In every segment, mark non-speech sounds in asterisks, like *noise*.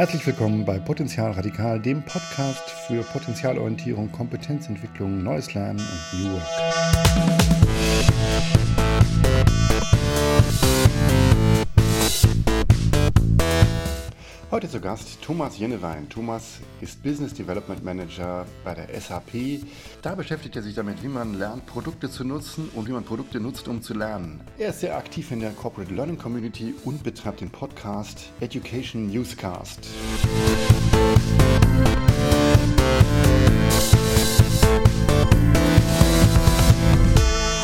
Herzlich willkommen bei Potenzial Radikal, dem Podcast für Potenzialorientierung, Kompetenzentwicklung, neues Lernen und New Work. Heute zu Gast Thomas Jennewein. Thomas ist Business Development Manager bei der SAP. Da beschäftigt er sich damit, wie man lernt, Produkte zu nutzen und wie man Produkte nutzt, um zu lernen. Er ist sehr aktiv in der Corporate Learning Community und betreibt den Podcast Education Newscast.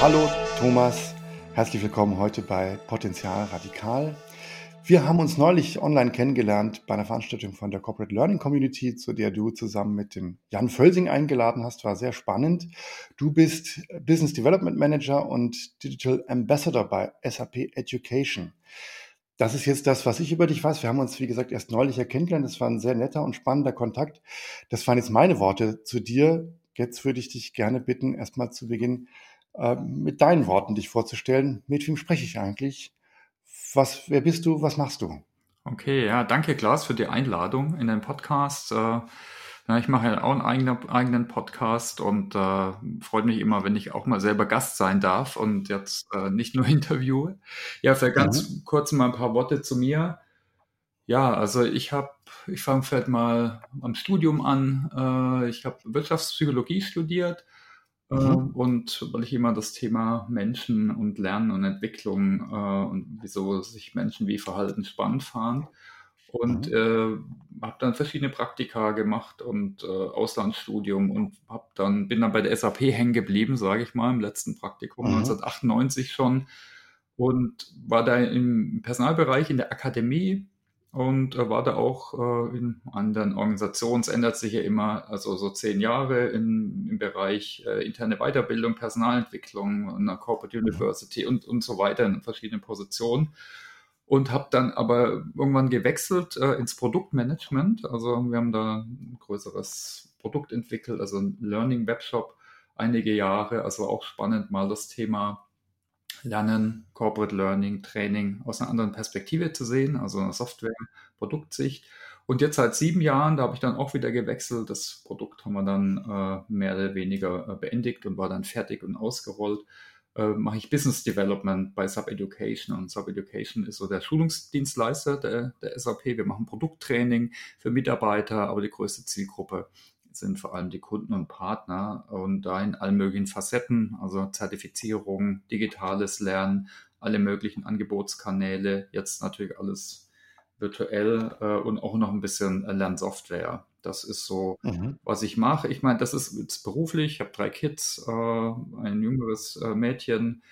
Hallo Thomas, herzlich willkommen heute bei Potenzial Radikal. Wir haben uns neulich online kennengelernt bei einer Veranstaltung von der Corporate Learning Community, zu der du zusammen mit dem Jan Völsing eingeladen hast. War sehr spannend. Du bist Business Development Manager und Digital Ambassador bei SAP Education. Das ist jetzt das, was ich über dich weiß. Wir haben uns, wie gesagt, erst neulich kennengelernt. Das war ein sehr netter und spannender Kontakt. Das waren jetzt meine Worte zu dir. Jetzt würde ich dich gerne bitten, erstmal zu Beginn äh, mit deinen Worten dich vorzustellen. Mit wem spreche ich eigentlich? Was, wer bist du? Was machst du? Okay, ja, danke Klaas für die Einladung in den Podcast. Äh, ja, ich mache ja auch einen eigenen, eigenen Podcast und äh, freut mich immer, wenn ich auch mal selber Gast sein darf und jetzt äh, nicht nur *laughs* interviewe. Ja, vielleicht ganz mhm. kurz mal ein paar Worte zu mir. Ja, also ich habe, ich fange vielleicht mal am Studium an. Äh, ich habe Wirtschaftspsychologie studiert Mhm. Ähm, und weil ich immer das Thema Menschen und Lernen und Entwicklung äh, und wieso sich Menschen wie verhalten spannend fand. Und mhm. äh, habe dann verschiedene Praktika gemacht und äh, Auslandsstudium und hab dann, bin dann bei der SAP hängen geblieben, sage ich mal, im letzten Praktikum mhm. 1998 schon und war da im Personalbereich in der Akademie und äh, war da auch äh, in anderen Organisationen. Es ändert sich ja immer, also so zehn Jahre in, im Bereich äh, interne Weiterbildung, Personalentwicklung, einer Corporate University und, und so weiter in verschiedenen Positionen. Und habe dann aber irgendwann gewechselt äh, ins Produktmanagement. Also wir haben da ein größeres Produkt entwickelt, also ein Learning Webshop einige Jahre. Also auch spannend mal das Thema Lernen, Corporate Learning, Training aus einer anderen Perspektive zu sehen, also einer Software-Produktsicht. Und jetzt seit sieben Jahren, da habe ich dann auch wieder gewechselt. Das Produkt haben wir dann äh, mehr oder weniger äh, beendigt und war dann fertig und ausgerollt. Äh, mache ich Business Development bei Sub Education und Sub Education ist so der Schulungsdienstleister der, der SAP. Wir machen Produkttraining für Mitarbeiter, aber die größte Zielgruppe sind vor allem die Kunden und Partner und da in allen möglichen Facetten, also Zertifizierung, digitales Lernen, alle möglichen Angebotskanäle, jetzt natürlich alles virtuell äh, und auch noch ein bisschen Lernsoftware. Das ist so, mhm. was ich mache. Ich meine, das ist jetzt beruflich. Ich habe drei Kids, äh, ein jüngeres äh, Mädchen.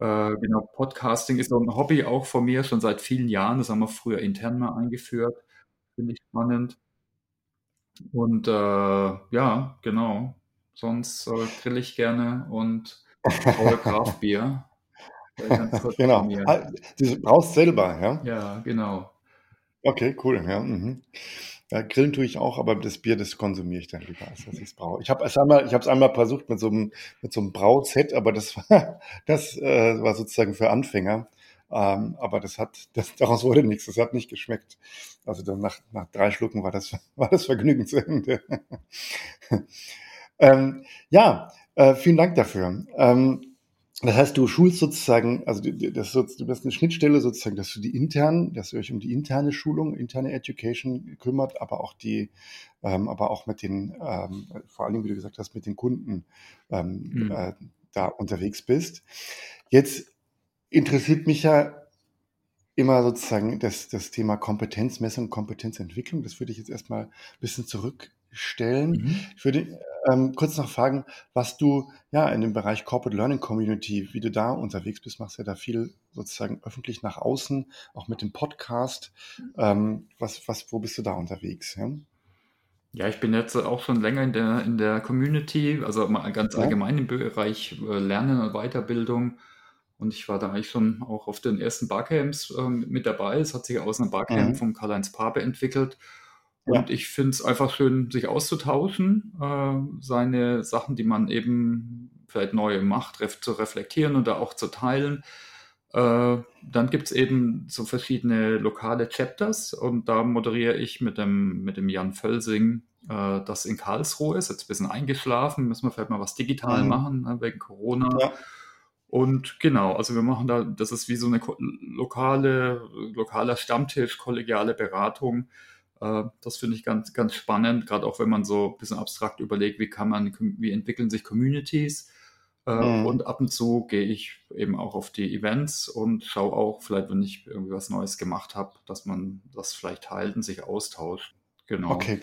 Äh, genau, Podcasting ist so ein Hobby auch von mir schon seit vielen Jahren. Das haben wir früher intern mal eingeführt. Finde ich spannend. Und äh, ja, genau. Sonst äh, grill ich gerne und braue Kraftbier. *laughs* genau. Ah, du brauchst selber, ja? Ja, genau. Okay, cool. Ja, mhm. ja, grillen tue ich auch, aber das Bier, das konsumiere ich dann lieber, als dass ich es brauche. Ich habe es einmal, ich habe es einmal versucht mit so einem, mit so einem Brauset, aber das war, *laughs* das äh, war sozusagen für Anfänger. Ähm, aber das hat, *laughs* das, daraus wurde nichts, das hat nicht geschmeckt. Also dann nach, nach drei Schlucken war das, *laughs* war das Vergnügen zu Ende. *laughs* ähm, ja, äh, vielen Dank dafür. Ähm, das heißt, du schulst sozusagen, also das, du bist eine Schnittstelle sozusagen, dass du die internen, dass ihr euch um die interne Schulung, interne Education kümmert, aber auch die, ähm, aber auch mit den, ähm, vor allen Dingen, wie du gesagt hast, mit den Kunden ähm, mhm. äh, da unterwegs bist. Jetzt interessiert mich ja immer sozusagen das, das Thema Kompetenzmessung, Kompetenzentwicklung. Das würde ich jetzt erstmal ein bisschen zurückstellen. Mhm. Ich würde ähm, kurz noch fragen, was du ja in dem Bereich Corporate Learning Community, wie du da unterwegs bist, machst ja da viel sozusagen öffentlich nach außen, auch mit dem Podcast. Ähm, was, was, wo bist du da unterwegs? Ja? Ja, ich bin jetzt auch schon länger in der, in der Community, also mal ganz allgemein im Bereich äh, Lernen und Weiterbildung. Und ich war da eigentlich schon auch auf den ersten Barcamps ähm, mit dabei. Es hat sich aus einem Barcamp mhm. vom Karl-Heinz Pape entwickelt. Und ja. ich finde es einfach schön, sich auszutauschen, äh, seine Sachen, die man eben vielleicht neu macht, ref zu reflektieren und da auch zu teilen. Äh, dann gibt es eben so verschiedene lokale Chapters und da moderiere ich mit dem, mit dem Jan Völsing, äh, das in Karlsruhe ist, jetzt ein bisschen eingeschlafen, müssen wir vielleicht mal was digital mhm. machen ne, wegen Corona. Ja. Und genau, also wir machen da, das ist wie so eine lokale, lokaler Stammtisch, kollegiale Beratung. Äh, das finde ich ganz, ganz spannend, gerade auch wenn man so ein bisschen abstrakt überlegt, wie kann man, wie entwickeln sich Communities äh, mhm. Und ab und zu gehe ich eben auch auf die Events und schaue auch, vielleicht, wenn ich irgendwie was Neues gemacht habe, dass man das vielleicht teilt und sich austauscht. Genau. Okay.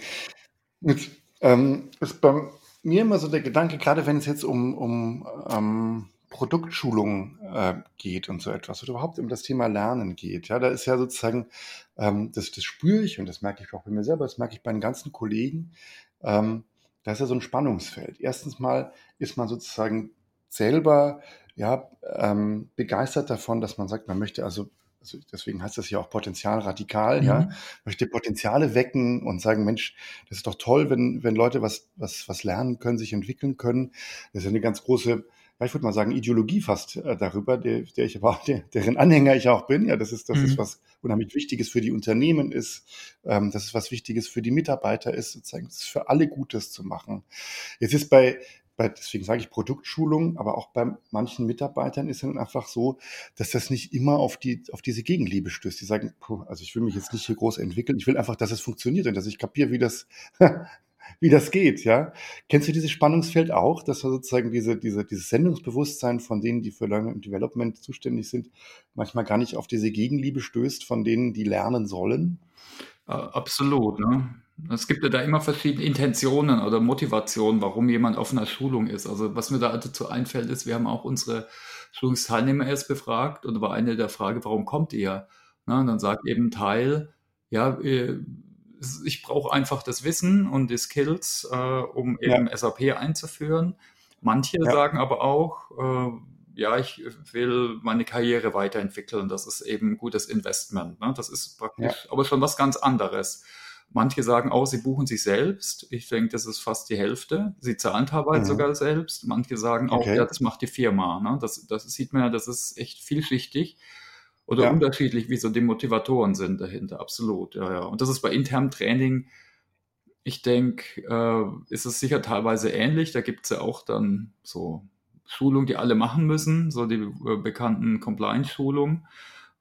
Jetzt ähm, ist bei mir immer so der Gedanke, gerade wenn es jetzt um, um ähm, Produktschulung äh, geht und so etwas oder überhaupt um das Thema Lernen geht. Ja, da ist ja sozusagen, ähm, das, das spüre ich und das merke ich auch bei mir selber, das merke ich bei den ganzen Kollegen. Ähm, da ist ja so ein Spannungsfeld. Erstens mal ist man sozusagen selber ja, ähm, begeistert davon, dass man sagt, man möchte also, also deswegen heißt das ja auch Potenzial radikal, mhm. ja, möchte Potenziale wecken und sagen, Mensch, das ist doch toll, wenn, wenn Leute was, was, was lernen können, sich entwickeln können. Das ist eine ganz große, ja, ich würde mal sagen, Ideologie fast äh, darüber, der, der ich aber auch, der, deren Anhänger ich auch bin. Ja, das ist, das mhm. ist was unheimlich Wichtiges für die Unternehmen ist, ähm, das ist was Wichtiges für die Mitarbeiter ist, sozusagen, ist für alle Gutes zu machen. Jetzt ist bei, bei, deswegen sage ich Produktschulung, aber auch bei manchen Mitarbeitern ist dann einfach so, dass das nicht immer auf die, auf diese Gegenliebe stößt. Die sagen, puh, also ich will mich jetzt nicht hier groß entwickeln, ich will einfach, dass es funktioniert und dass ich kapiere, wie das, *laughs* wie das geht, ja. Kennst du dieses Spannungsfeld auch, dass sozusagen diese, diese, dieses Sendungsbewusstsein von denen, die für Learning Development zuständig sind, manchmal gar nicht auf diese Gegenliebe stößt von denen, die lernen sollen? Äh, absolut, ne? Es gibt ja da immer verschiedene Intentionen oder Motivationen, warum jemand auf einer Schulung ist. Also was mir da dazu einfällt, ist, wir haben auch unsere Schulungsteilnehmer erst befragt und war eine der Frage, warum kommt ihr? Na, und dann sagt eben Teil, ja, äh, ich brauche einfach das Wissen und die Skills, äh, um eben ja. SAP einzuführen. Manche ja. sagen aber auch, äh, ja, ich will meine Karriere weiterentwickeln. Das ist eben gutes Investment. Ne? Das ist praktisch, ja. aber schon was ganz anderes. Manche sagen auch, sie buchen sich selbst. Ich denke, das ist fast die Hälfte. Sie zahlen teilweise mhm. sogar selbst. Manche sagen auch, okay. ja, das macht die Firma. Ne? Das, das sieht man ja, das ist echt vielschichtig oder ja. unterschiedlich, wie so die Motivatoren sind dahinter. Absolut, ja, ja. Und das ist bei internem Training, ich denke, äh, ist es sicher teilweise ähnlich. Da gibt es ja auch dann so Schulungen, die alle machen müssen, so die äh, bekannten Compliance-Schulungen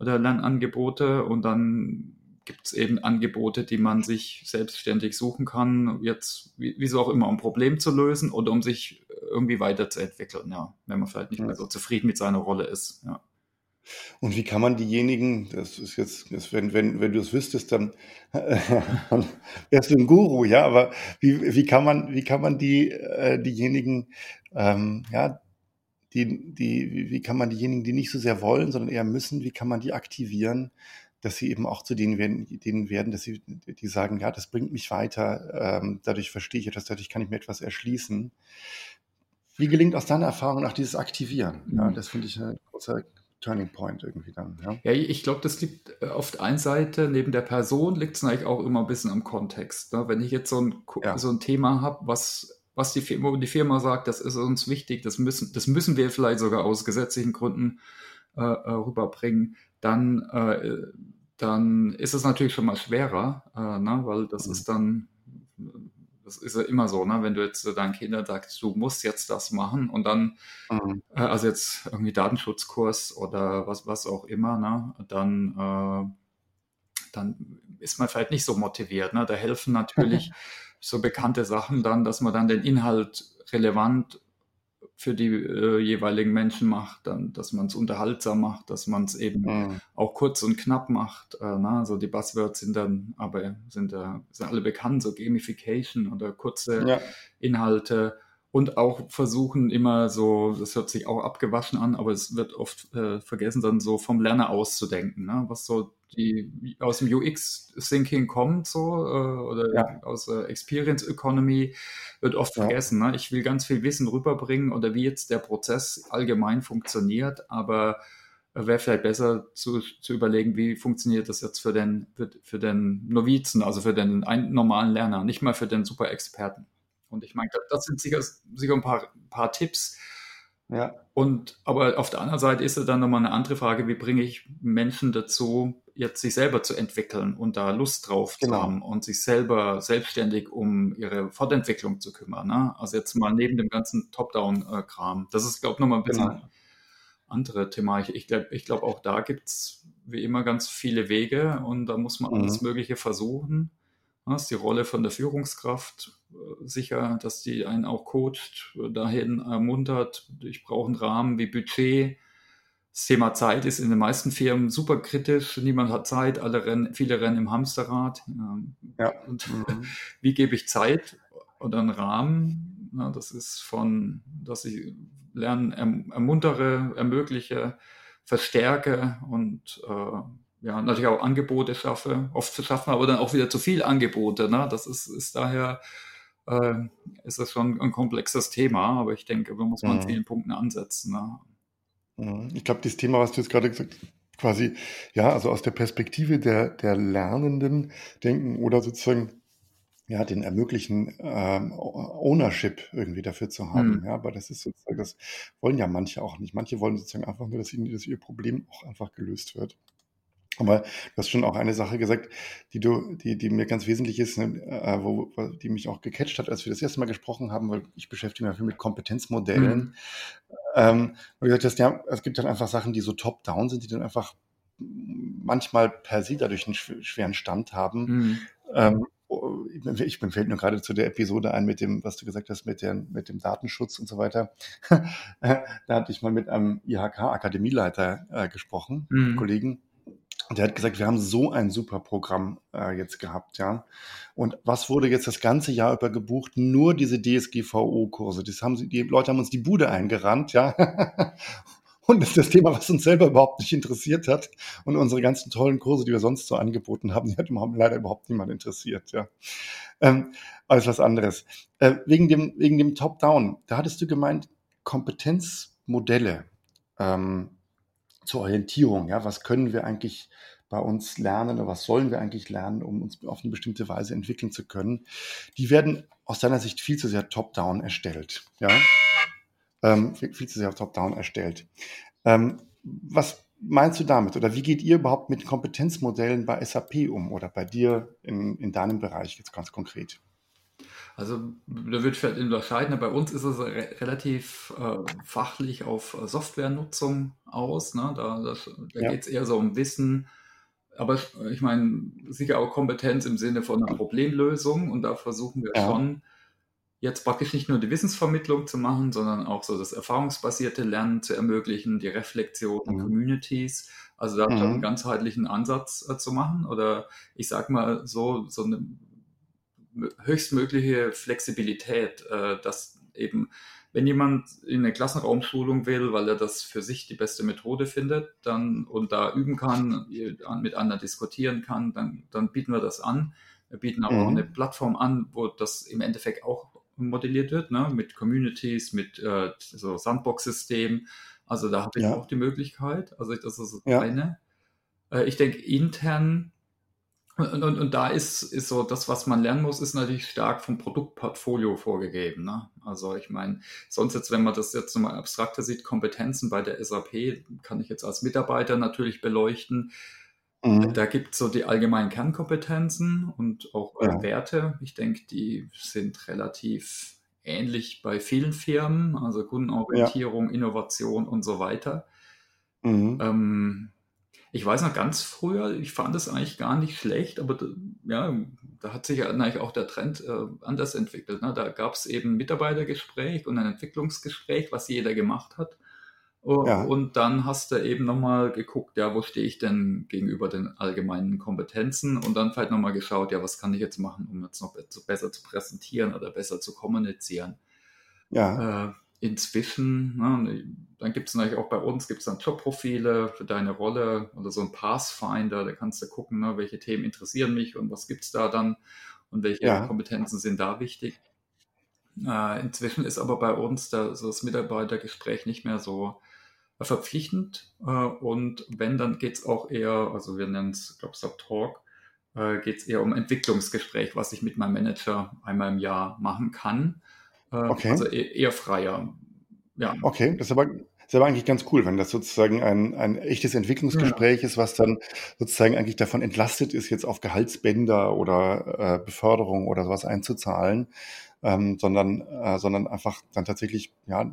oder Lernangebote. Und dann gibt es eben Angebote, die man sich selbstständig suchen kann, jetzt wie, wieso auch immer, um ein Problem zu lösen oder um sich irgendwie weiterzuentwickeln, ja, wenn man vielleicht nicht mehr so zufrieden mit seiner Rolle ist, ja. Und wie kann man diejenigen, das ist jetzt, das, wenn, wenn, wenn du es wüsstest, dann *laughs* wärst du ein Guru, ja, aber wie, wie kann man, wie kann man die, äh, diejenigen, ähm, ja, die, die, wie kann man diejenigen, die nicht so sehr wollen, sondern eher müssen, wie kann man die aktivieren, dass sie eben auch zu denen werden, denen werden, dass sie, die sagen, ja, das bringt mich weiter, ähm, dadurch verstehe ich etwas, dadurch kann ich mir etwas erschließen. Wie gelingt aus deiner Erfahrung nach dieses Aktivieren? Ja, mhm. das finde ich ein großer Turning Point irgendwie dann. Ja, ja ich glaube, das liegt äh, auf der einen Seite, neben der Person liegt es eigentlich auch immer ein bisschen am Kontext. Ne? Wenn ich jetzt so ein, ja. so ein Thema habe, was, was die Firma, die Firma sagt, das ist uns wichtig, das müssen, das müssen wir vielleicht sogar aus gesetzlichen Gründen äh, äh rüberbringen, dann, äh, dann ist es natürlich schon mal schwerer, äh, ne? weil das mhm. ist dann, das ist ja immer so, ne? wenn du jetzt deinen Kindern sagst, du musst jetzt das machen und dann, mhm. äh, also jetzt irgendwie Datenschutzkurs oder was, was auch immer, ne? dann, äh, dann ist man vielleicht nicht so motiviert. Ne? Da helfen natürlich *laughs* so bekannte Sachen dann, dass man dann den Inhalt relevant für die äh, jeweiligen Menschen macht, dann, dass man es unterhaltsam macht, dass man es eben mhm. auch kurz und knapp macht. Äh, na, so die Buzzwords sind dann, aber sind, äh, sind alle bekannt, so Gamification oder kurze ja. Inhalte und auch versuchen immer so, das hört sich auch abgewaschen an, aber es wird oft äh, vergessen, dann so vom Lerner auszudenken, ne? was so die aus dem UX-Thinking kommt, so äh, oder ja. aus der Experience Economy, wird oft ja. vergessen. Ne? Ich will ganz viel Wissen rüberbringen oder wie jetzt der Prozess allgemein funktioniert, aber wäre vielleicht besser zu, zu überlegen, wie funktioniert das jetzt für den, für, für den Novizen, also für den einen normalen Lerner, nicht mal für den Super-Experten. Und ich meine, das sind sicher, sicher ein paar, paar Tipps, Ja. Und aber auf der anderen Seite ist es dann nochmal eine andere Frage, wie bringe ich Menschen dazu, jetzt sich selber zu entwickeln und da Lust drauf genau. zu haben und sich selber selbstständig um ihre Fortentwicklung zu kümmern. Ne? Also jetzt mal neben dem ganzen Top-Down-Kram. Das ist, glaube ich, nochmal ein bisschen genau. andere Thema. Ich, ich glaube ich glaub, auch da gibt es wie immer ganz viele Wege und da muss man mhm. alles Mögliche versuchen. Das ist die Rolle von der Führungskraft äh, sicher, dass die einen auch coacht, dahin ermuntert. Ich brauche einen Rahmen wie Budget. Das Thema Zeit ist in den meisten Firmen super kritisch. Niemand hat Zeit, alle rennen, viele rennen im Hamsterrad. Ja. Und mhm. *laughs* wie gebe ich Zeit oder einen Rahmen? Na, das ist von, dass ich Lernen erm-, ermuntere, ermögliche, verstärke und äh, ja, natürlich auch Angebote schaffe. Oft schaffen wir aber dann auch wieder zu viel Angebote. Ne? Das ist, ist daher äh, ist das schon ein komplexes Thema, aber ich denke, da muss man mhm. an vielen Punkten ansetzen. Ne? Mhm. Ich glaube, das Thema, was du jetzt gerade gesagt hast, quasi, ja, also aus der Perspektive der, der Lernenden denken oder sozusagen ja, den ermöglichen ähm, Ownership irgendwie dafür zu haben. Mhm. Ja, aber das ist sozusagen, das wollen ja manche auch nicht. Manche wollen sozusagen einfach nur, dass ihnen dass ihr Problem auch einfach gelöst wird. Aber du hast schon auch eine Sache gesagt, die du, die, die mir ganz wesentlich ist, ne, äh, wo, die mich auch gecatcht hat, als wir das erste Mal gesprochen haben, weil ich beschäftige mich viel mit Kompetenzmodellen. Mhm. Ähm, und du gesagt hast, ja, es gibt dann einfach Sachen, die so top-down sind, die dann einfach manchmal per se dadurch einen schweren Stand haben. Mhm. Ähm, oh, ich bin fällt nur gerade zu der Episode ein mit dem, was du gesagt hast, mit, der, mit dem Datenschutz und so weiter. *laughs* da hatte ich mal mit einem IHK-Akademieleiter äh, gesprochen, mhm. Kollegen, und der hat gesagt, wir haben so ein super Programm äh, jetzt gehabt, ja. Und was wurde jetzt das ganze Jahr über gebucht? Nur diese DSGVO-Kurse. Das haben sie, die Leute haben uns die Bude eingerannt, ja. *laughs* Und das ist das Thema, was uns selber überhaupt nicht interessiert hat. Und unsere ganzen tollen Kurse, die wir sonst so angeboten haben, die hat leider überhaupt niemand interessiert, ja. Ähm, alles was anderes. Äh, wegen dem, wegen dem Top-Down, da hattest du gemeint, Kompetenzmodelle. Ähm, zur Orientierung. Ja, was können wir eigentlich bei uns lernen oder was sollen wir eigentlich lernen, um uns auf eine bestimmte Weise entwickeln zu können? Die werden aus deiner Sicht viel zu sehr top-down erstellt. Ja, ähm, viel, zu sehr top-down erstellt. Ähm, was meinst du damit? Oder wie geht ihr überhaupt mit Kompetenzmodellen bei SAP um oder bei dir in, in deinem Bereich jetzt ganz konkret? Also da wird vielleicht unterscheiden. Bei uns ist es re relativ äh, fachlich auf Softwarenutzung aus. Ne? Da, da, da ja. geht es eher so um Wissen. Aber ich meine, sicher auch Kompetenz im Sinne von einer Problemlösung. Und da versuchen wir ja. schon, jetzt praktisch nicht nur die Wissensvermittlung zu machen, sondern auch so das erfahrungsbasierte Lernen zu ermöglichen, die Reflexion mhm. Communities. Also da mhm. einen ganzheitlichen Ansatz äh, zu machen. Oder ich sag mal so, so eine höchstmögliche Flexibilität, äh, dass eben, wenn jemand in eine Klassenraumschulung will, weil er das für sich die beste Methode findet, dann und da üben kann, mit anderen diskutieren kann, dann, dann bieten wir das an. Wir bieten aber mhm. auch eine Plattform an, wo das im Endeffekt auch modelliert wird, ne? mit Communities, mit äh, so Sandbox-System. Also da habe ich ja. auch die Möglichkeit. Also das ist das ja. eine. Äh, ich denke, intern und, und, und da ist, ist so, das, was man lernen muss, ist natürlich stark vom Produktportfolio vorgegeben. Ne? Also ich meine, sonst jetzt, wenn man das jetzt nochmal abstrakter sieht, Kompetenzen bei der SAP kann ich jetzt als Mitarbeiter natürlich beleuchten. Mhm. Da gibt es so die allgemeinen Kernkompetenzen und auch ja. Werte. Ich denke, die sind relativ ähnlich bei vielen Firmen, also Kundenorientierung, ja. Innovation und so weiter. Mhm. Ähm, ich weiß noch ganz früher, ich fand es eigentlich gar nicht schlecht, aber ja, da hat sich eigentlich auch der Trend äh, anders entwickelt. Ne? Da gab es eben ein Mitarbeitergespräch und ein Entwicklungsgespräch, was jeder gemacht hat. Ja. Und dann hast du eben nochmal geguckt, ja, wo stehe ich denn gegenüber den allgemeinen Kompetenzen und dann vielleicht nochmal geschaut, ja, was kann ich jetzt machen, um jetzt noch besser zu präsentieren oder besser zu kommunizieren. Ja. Äh, inzwischen, ne, dann gibt es natürlich auch bei uns, gibt es dann Jobprofile für deine Rolle oder so ein Pathfinder, da kannst du gucken, ne, welche Themen interessieren mich und was gibt es da dann und welche ja. Kompetenzen sind da wichtig. Äh, inzwischen ist aber bei uns da, so das Mitarbeitergespräch nicht mehr so äh, verpflichtend äh, und wenn, dann geht es auch eher, also wir nennen es, glaube ich, Talk, äh, geht es eher um Entwicklungsgespräch, was ich mit meinem Manager einmal im Jahr machen kann. Äh, okay. Also e-, eher freier. Ja. Okay, das ist aber, das ist aber eigentlich ganz cool, wenn das sozusagen ein, ein echtes Entwicklungsgespräch ist, was dann sozusagen eigentlich davon entlastet ist, jetzt auf Gehaltsbänder oder äh, Beförderung oder sowas einzuzahlen, ähm, sondern, äh, sondern einfach dann tatsächlich ja,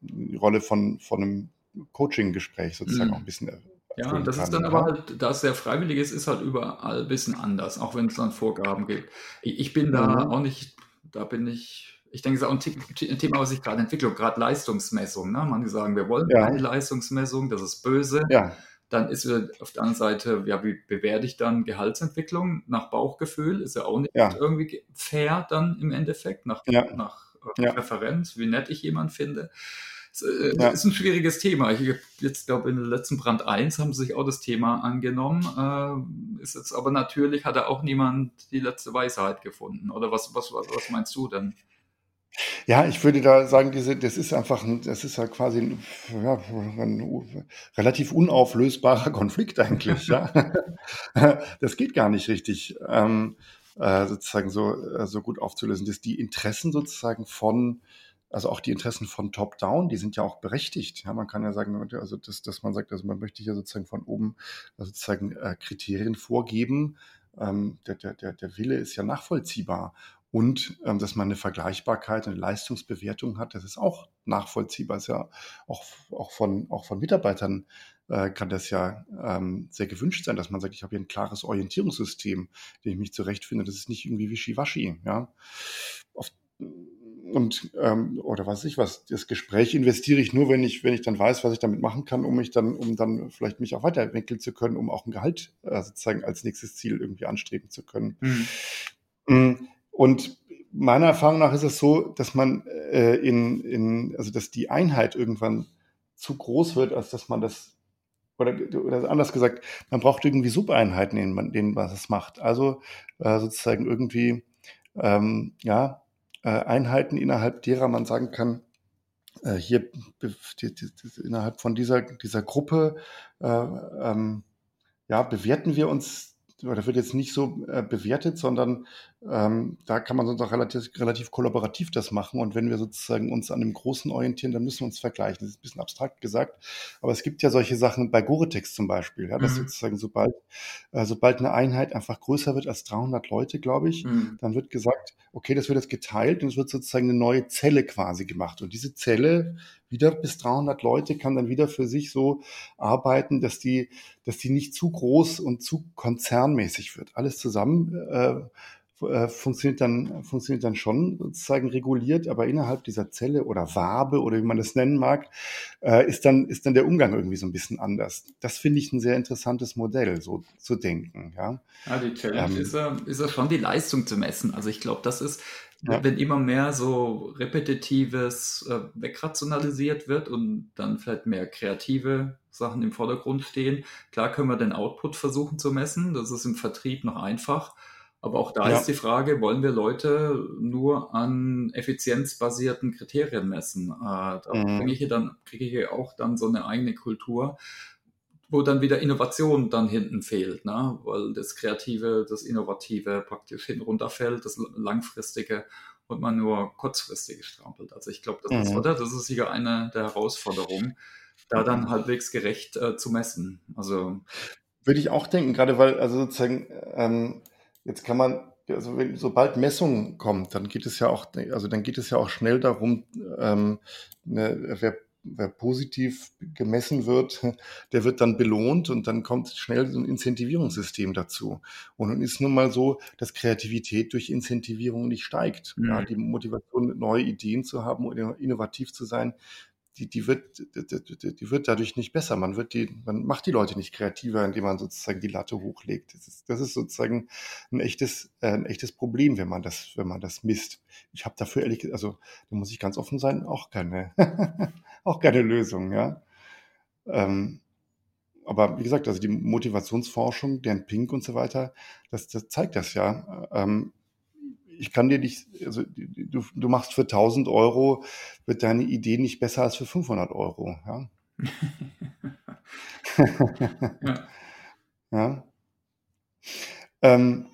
die Rolle von, von einem Coaching-Gespräch sozusagen Mhm. auch ein bisschen Ja, das ist kann. dann aber Ja, halt, da es sehr freiwillig ist, ist halt überall ein bisschen anders, auch wenn es dann Vorgaben gibt. Ich, ich bin da Mhm. auch nicht, da bin ich, ich denke, es ist auch ein, The- ein Thema, was sich gerade entwickelt, gerade Leistungsmessung. Ne? Manche sagen, wir wollen ja, keine Leistungsmessung, das ist böse. ja, Dann ist wieder auf der anderen Seite, ja, wie bewerte ich dann Gehaltsentwicklung nach Bauchgefühl? Ist ja auch nicht ja, irgendwie ge- fair dann im Endeffekt, nach, nach äh, ja, Präferenz, wie nett ich jemanden finde. Es äh, ist ein schwieriges Thema. Ich jetzt glaube in der letzten Brand 1 haben sie sich auch das Thema angenommen. Äh, ist jetzt aber natürlich hat er auch niemand die letzte Weisheit gefunden. Oder was, was, was, was meinst du denn? Ja, ich würde da sagen, diese, das ist einfach, ein, das ist ja quasi ein, ja, ein relativ unauflösbarer *laughs* Konflikt eigentlich, ja. *laughs* Das geht gar nicht richtig, ähm, äh, sozusagen so, äh, so gut aufzulösen. Das die Interessen sozusagen von, also auch die Interessen von Top-Down, die sind ja auch berechtigt. Ja, man kann ja sagen, also dass, dass man sagt, also man möchte ja sozusagen von oben äh, sozusagen äh, Kriterien vorgeben. Ähm, der, der, der, der Wille ist ja nachvollziehbar. Und ähm, dass man eine Vergleichbarkeit, eine Leistungsbewertung hat, das ist auch nachvollziehbar. Ist ja auch, auch, von, auch von Mitarbeitern äh, kann das ja ähm, sehr gewünscht sein, dass man sagt, ich habe hier ein klares Orientierungssystem, dem ich mich zurechtfinde. Das ist nicht irgendwie wischiwaschi. Ja? Auf, und ähm, oder was weiß ich was, das Gespräch investiere ich nur, wenn ich, wenn ich dann weiß, was ich damit machen kann, um mich dann, um dann vielleicht mich auch weiterentwickeln zu können, um auch ein Gehalt äh, sozusagen als nächstes Ziel irgendwie anstreben zu können. Hm. Und meiner Erfahrung nach ist es so, dass man äh, in, in, also dass die Einheit irgendwann zu groß wird, als dass man das, oder, oder anders gesagt, man braucht irgendwie Subeinheiten, in man, denen man das macht. Also äh, sozusagen irgendwie, ähm, ja, äh, Einheiten, innerhalb derer man sagen kann, äh, hier die, die, die, innerhalb von dieser, dieser Gruppe, äh, ähm, ja, bewerten wir uns, oder wird jetzt nicht so äh, bewertet, sondern ähm, da kann man sonst auch relativ, relativ kollaborativ das machen. Und wenn wir sozusagen uns an dem Großen orientieren, dann müssen wir uns vergleichen. Das ist ein bisschen abstrakt gesagt, aber es gibt ja solche Sachen bei Goretex zum Beispiel, ja, dass Mhm. sozusagen sobald, äh, sobald eine Einheit einfach größer wird als 300 Leute, glaube ich, Hm. dann wird gesagt, okay, das wird jetzt geteilt und es wird sozusagen eine neue Zelle quasi gemacht. Und diese Zelle, wieder bis 300 Leute, kann dann wieder für sich so arbeiten, dass die, dass die nicht zu groß und zu konzernmäßig wird. Alles zusammen äh, äh, funktioniert dann, funktioniert dann schon sozusagen reguliert, aber innerhalb dieser Zelle oder Wabe oder wie man das nennen mag, äh, ist dann, ist dann der Umgang irgendwie so ein bisschen anders. Das finde ich ein sehr interessantes Modell, so zu denken, ja. Ja, die Challenge Ähm, ist ja, ist ja schon die Leistung zu messen. Also ich glaube, das ist, ja, wenn immer mehr so repetitives äh, wegrationalisiert wird und dann vielleicht mehr kreative Sachen im Vordergrund stehen. Klar können wir den Output versuchen zu messen. Das ist im Vertrieb noch einfach. Aber auch da ja, ist die Frage, wollen wir Leute nur an effizienzbasierten Kriterien messen? Äh, da mhm, ich hier dann, kriege ich hier auch dann so eine eigene Kultur, wo dann wieder Innovation dann hinten fehlt, ne? weil das Kreative, das Innovative praktisch hinten runterfällt, das Langfristige und man nur kurzfristig strampelt. Also ich glaube, das ist, mhm. oder? Das ist sicher eine der Herausforderungen, da dann halbwegs gerecht äh, zu messen. Also, Würde ich auch denken, gerade weil, also sozusagen, ähm, jetzt kann man, also wenn, sobald Messung kommt, dann geht es ja auch, also dann geht es ja auch schnell darum, ähm, ne, wer, wer positiv gemessen wird, der wird dann belohnt und dann kommt schnell so ein Incentivierungssystem dazu. Und nun ist nun mal so, dass Kreativität durch Incentivierung nicht steigt. Ja, mh, die Motivation, neue Ideen zu haben oder innovativ zu sein, die, die, wird, die, die wird dadurch nicht besser. Man, wird die, man macht die Leute nicht kreativer, indem man sozusagen die Latte hochlegt. Das ist, das ist sozusagen ein echtes, äh, ein echtes Problem, wenn man das, wenn man das misst. Ich habe dafür ehrlich gesagt, also da muss ich ganz offen sein, auch keine, *laughs* auch keine Lösung, ja. Ähm, aber wie gesagt, also die Motivationsforschung, deren Pink und so weiter, das, das zeigt das ja. Ähm, ich kann dir nicht, also du, du machst für 1000 Euro, wird deine Idee nicht besser als für 500 Euro. Ja. *laughs* ja. ja. Ähm,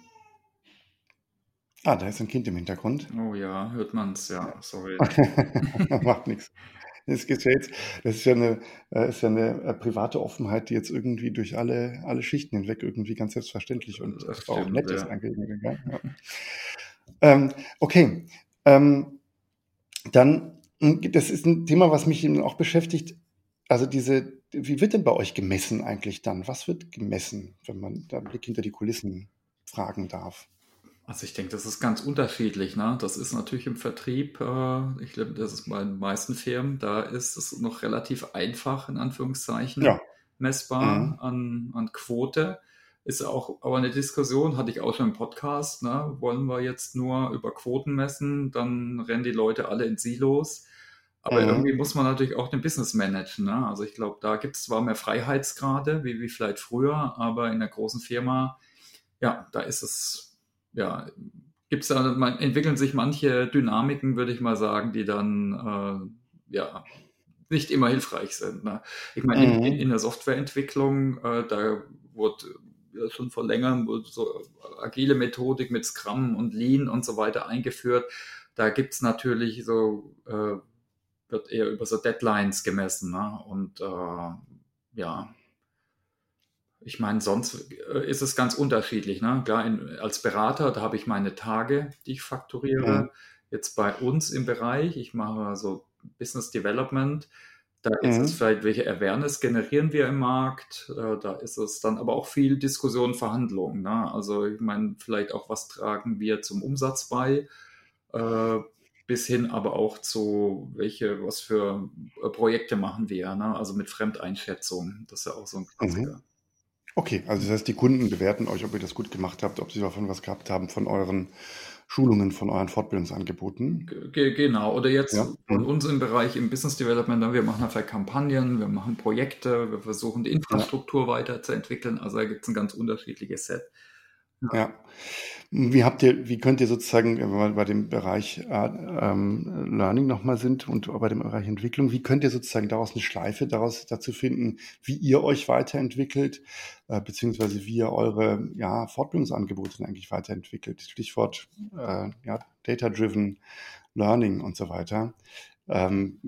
ah, da ist ein Kind im Hintergrund. Oh ja, hört man's, ja, sorry. *laughs* Macht nichts. Das ist ja jetzt, das ist ja eine, äh, ist ja eine äh, private Offenheit, die jetzt irgendwie durch alle, alle Schichten hinweg irgendwie ganz selbstverständlich und Das auch stimmt, nett ist ja. eigentlich. Ja, ja. *laughs* Ähm, okay, ähm, dann, mh, das ist ein Thema, was mich eben auch beschäftigt. Also diese, wie wird denn bei euch gemessen eigentlich dann? Was wird gemessen, wenn man da einen Blick hinter die Kulissen fragen darf? Also ich denke, das ist ganz unterschiedlich. Ne? Das ist natürlich im Vertrieb, äh, ich glaube, das ist bei den meisten Firmen, da ist es noch relativ einfach, in Anführungszeichen, Ja. messbar Mhm. an, an Quote. Ist auch aber eine Diskussion, hatte ich auch schon im Podcast. Ne? Wollen wir jetzt nur über Quoten messen, dann rennen die Leute alle in Silos. Aber Mhm. irgendwie muss man natürlich auch den Business managen. Ne? Also ich glaube, da gibt es zwar mehr Freiheitsgrade, wie, wie vielleicht früher, aber in einer großen Firma, ja, da ist es ja, gibt's da, man, entwickeln sich manche Dynamiken, würde ich mal sagen, die dann äh, ja nicht immer hilfreich sind. Ne? Ich meine, in, Mhm. in, in der Softwareentwicklung, äh, da wurde schon vor längerem wurde so agile Methodik mit Scrum und Lean und so weiter eingeführt. Da gibt's natürlich so, äh, wird eher über so Deadlines gemessen. Ne? Und äh, ja, ich meine, sonst äh, ist es ganz unterschiedlich. Ne? Klar, in, als Berater, da habe ich meine Tage, die ich fakturiere. Mhm. Jetzt bei uns im Bereich, ich mache so Business Development, da ist es Mhm. vielleicht, welche Awareness generieren wir im Markt. Äh, Da ist es dann aber auch viel Diskussion, Verhandlungen. Ne? Also ich meine, vielleicht auch, was tragen wir zum Umsatz bei, äh, bis hin aber auch zu, welche, was für äh, Projekte machen wir. Ne? Also mit Fremdeinschätzung, das ist ja auch so ein Mhm. Klassiker. Okay, also das heißt, die Kunden bewerten euch, ob ihr das gut gemacht habt, ob sie davon was gehabt haben von euren Schulungen, von euren Fortbildungsangeboten. Ge- ge- Genau, oder jetzt Ja. von uns im Bereich im Business Development, wir machen einfach Kampagnen, wir machen Projekte, wir versuchen die Ja. Infrastruktur weiterzuentwickeln. Also da gibt es ein ganz unterschiedliches Set. Ja. Wie habt ihr, wie könnt ihr sozusagen, wenn wir bei dem Bereich äh, ähm, Learning nochmal sind und bei dem Bereich Entwicklung, wie könnt ihr sozusagen daraus eine Schleife daraus dazu finden, wie ihr euch weiterentwickelt, äh, beziehungsweise wie ihr eure ja, Fortbildungsangebote eigentlich weiterentwickelt? Stichwort äh, ja, Data-Driven Learning und so weiter. Ähm,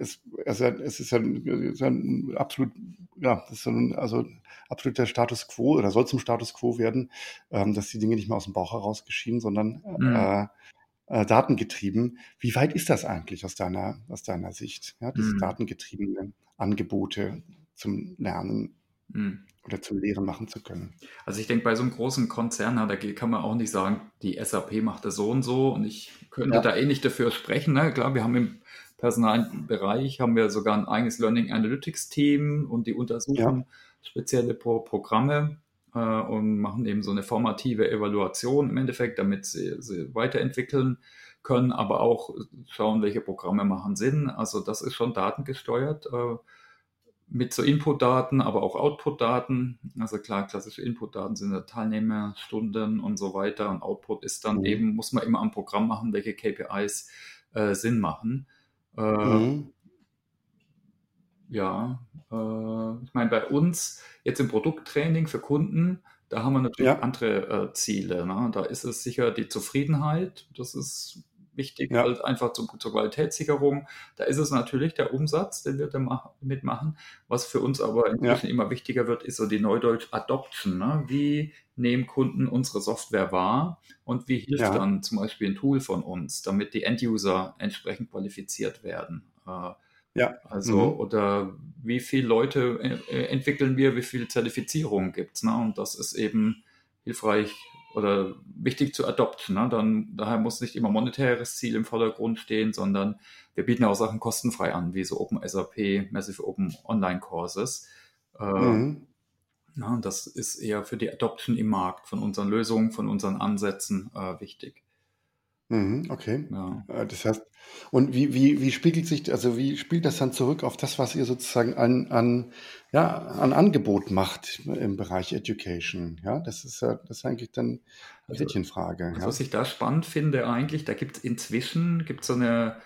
es, es, es ist ja, es ist ja ein absolut, ja, das ist ein, also absoluter Status quo oder soll zum Status quo werden, ähm, dass die Dinge nicht mehr aus dem Bauch heraus geschehen, sondern Mhm. äh, äh, datengetrieben. Wie weit ist das eigentlich aus deiner, aus deiner Sicht? Ja, diese Mhm. datengetriebenen Angebote zum Lernen Mhm. Oder zum Lehren machen zu können. Also ich denke, bei so einem großen Konzern, da kann man auch nicht sagen, die SAP macht das so und so und ich könnte Ja. da eh nicht dafür sprechen. Ne? Klar, wir haben im Personalbereich haben wir sogar ein eigenes Learning Analytics Team und die Ja. untersuchen spezielle Pro Programme äh, und machen eben so eine formative Evaluation im Endeffekt, damit sie, sie weiterentwickeln können, aber auch schauen, welche Programme machen Sinn. Also das ist schon datengesteuert. Äh, mit so Input-Daten, aber auch Output-Daten. Also klar, klassische Input-Daten sind ja Teilnehmerstunden und so weiter. Und Output ist dann Mhm. eben, muss man immer am Programm machen, welche KPIs äh, Sinn machen. Äh, Mhm. ja, äh, ich meine, bei uns jetzt im Produkttraining für Kunden, da haben wir natürlich Ja. andere äh, Ziele. Ne? Da ist es sicher die Zufriedenheit, das ist wichtig, Ja. halt einfach zu, zur Qualitätssicherung. Da ist es natürlich der Umsatz, den wir da mach, mitmachen. Was für uns aber inzwischen immer wichtiger wird, ist so die Neudeutsch Adoption. Ne? Wie nehmen Kunden unsere Software wahr und wie hilft Ja. dann zum Beispiel ein Tool von uns, damit die End-User entsprechend qualifiziert werden? Äh, Ja. also, Mhm. oder wie viele Leute äh, entwickeln wir, wie viel Zertifizierung gibt es? Ne? Und das ist eben hilfreich oder wichtig zu adopten. Ne? Dann, daher muss nicht immer monetäres Ziel im Vordergrund stehen, sondern wir bieten auch Sachen kostenfrei an, wie so Open SAP, Massive Open Online Courses. Äh, Mhm. na, und das ist eher für die Adoption im Markt von unseren Lösungen, von unseren Ansätzen äh, wichtig. Mhm. Okay. Ja. Äh, Das heißt, und wie, wie, wie spiegelt sich, also wie spielt das dann zurück auf das, was ihr sozusagen an, an, ja, an Angebot macht im Bereich Education? Ja, das ist ja, das ist eigentlich dann die Also, Gretchenfrage. Also Ja. was ich da spannend finde eigentlich, da gibt es inzwischen gibt's so eine,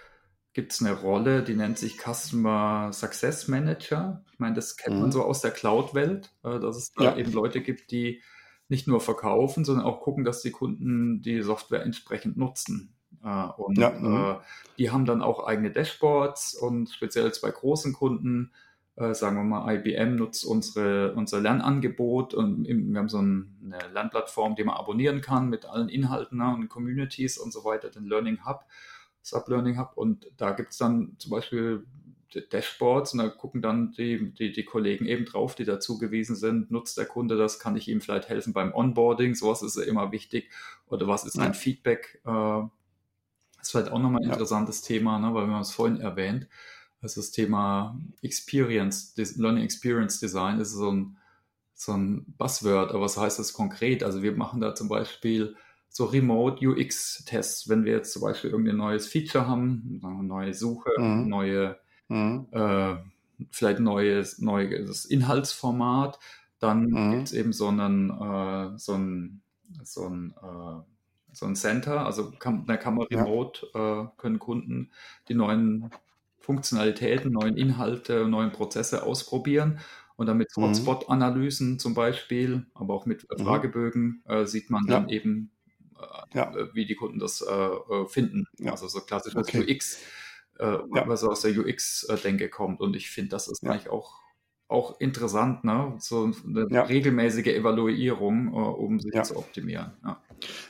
gibt's eine Rolle, die nennt sich Customer Success Manager. Ich meine, das kennt man Mhm. so aus der Cloud-Welt, äh, dass es da Ja. eben Leute gibt, die nicht nur verkaufen, sondern auch gucken, dass die Kunden die Software entsprechend nutzen. Äh, und ja, mhm. äh, die haben dann auch eigene Dashboards und speziell bei großen Kunden, äh, sagen wir mal, IBM nutzt unsere, unser Lernangebot und wir haben so eine Lernplattform, die man abonnieren kann mit allen Inhalten ne, und Communities und so weiter, den Learning Hub, Sub Learning Hub. Und da gibt es dann zum Beispiel Dashboards und da gucken dann die, die, die Kollegen eben drauf, die dazu gewesen sind. Nutzt der Kunde das? Kann ich ihm vielleicht helfen beim Onboarding? Sowas ist ja immer wichtig. Oder was ist ein Feedback? Äh, das ist vielleicht auch nochmal ein ja. interessantes Thema, ne, weil wir haben es vorhin erwähnt. Also das Thema Experience, Learning Experience Design ist so ein, so ein Buzzword, aber was heißt das konkret? Also wir machen da zum Beispiel so Remote UX-Tests, wenn wir jetzt zum Beispiel irgendein neues Feature haben, eine neue Suche, mhm. neue mhm. äh, vielleicht neues, neues Inhaltsformat, dann mhm. gibt es eben so einen, äh, so ein, so ein, äh, so ein Center, also kann, da kann man remote, ja. Äh, können Kunden die neuen Funktionalitäten, neuen Inhalte, neuen Prozesse ausprobieren. Und dann mit mhm. Hotspot-Analysen zum Beispiel, aber auch mit mhm. Fragebögen äh, sieht man ja. dann eben, äh, ja. wie die Kunden das äh, finden. Also so klassisches okay. UX äh, ja. was aus der UX-Denke kommt. Und ich finde, das ist ja. eigentlich auch, auch interessant, ne? so eine ja. regelmäßige Evaluierung, äh, um sich zu optimieren. Ja.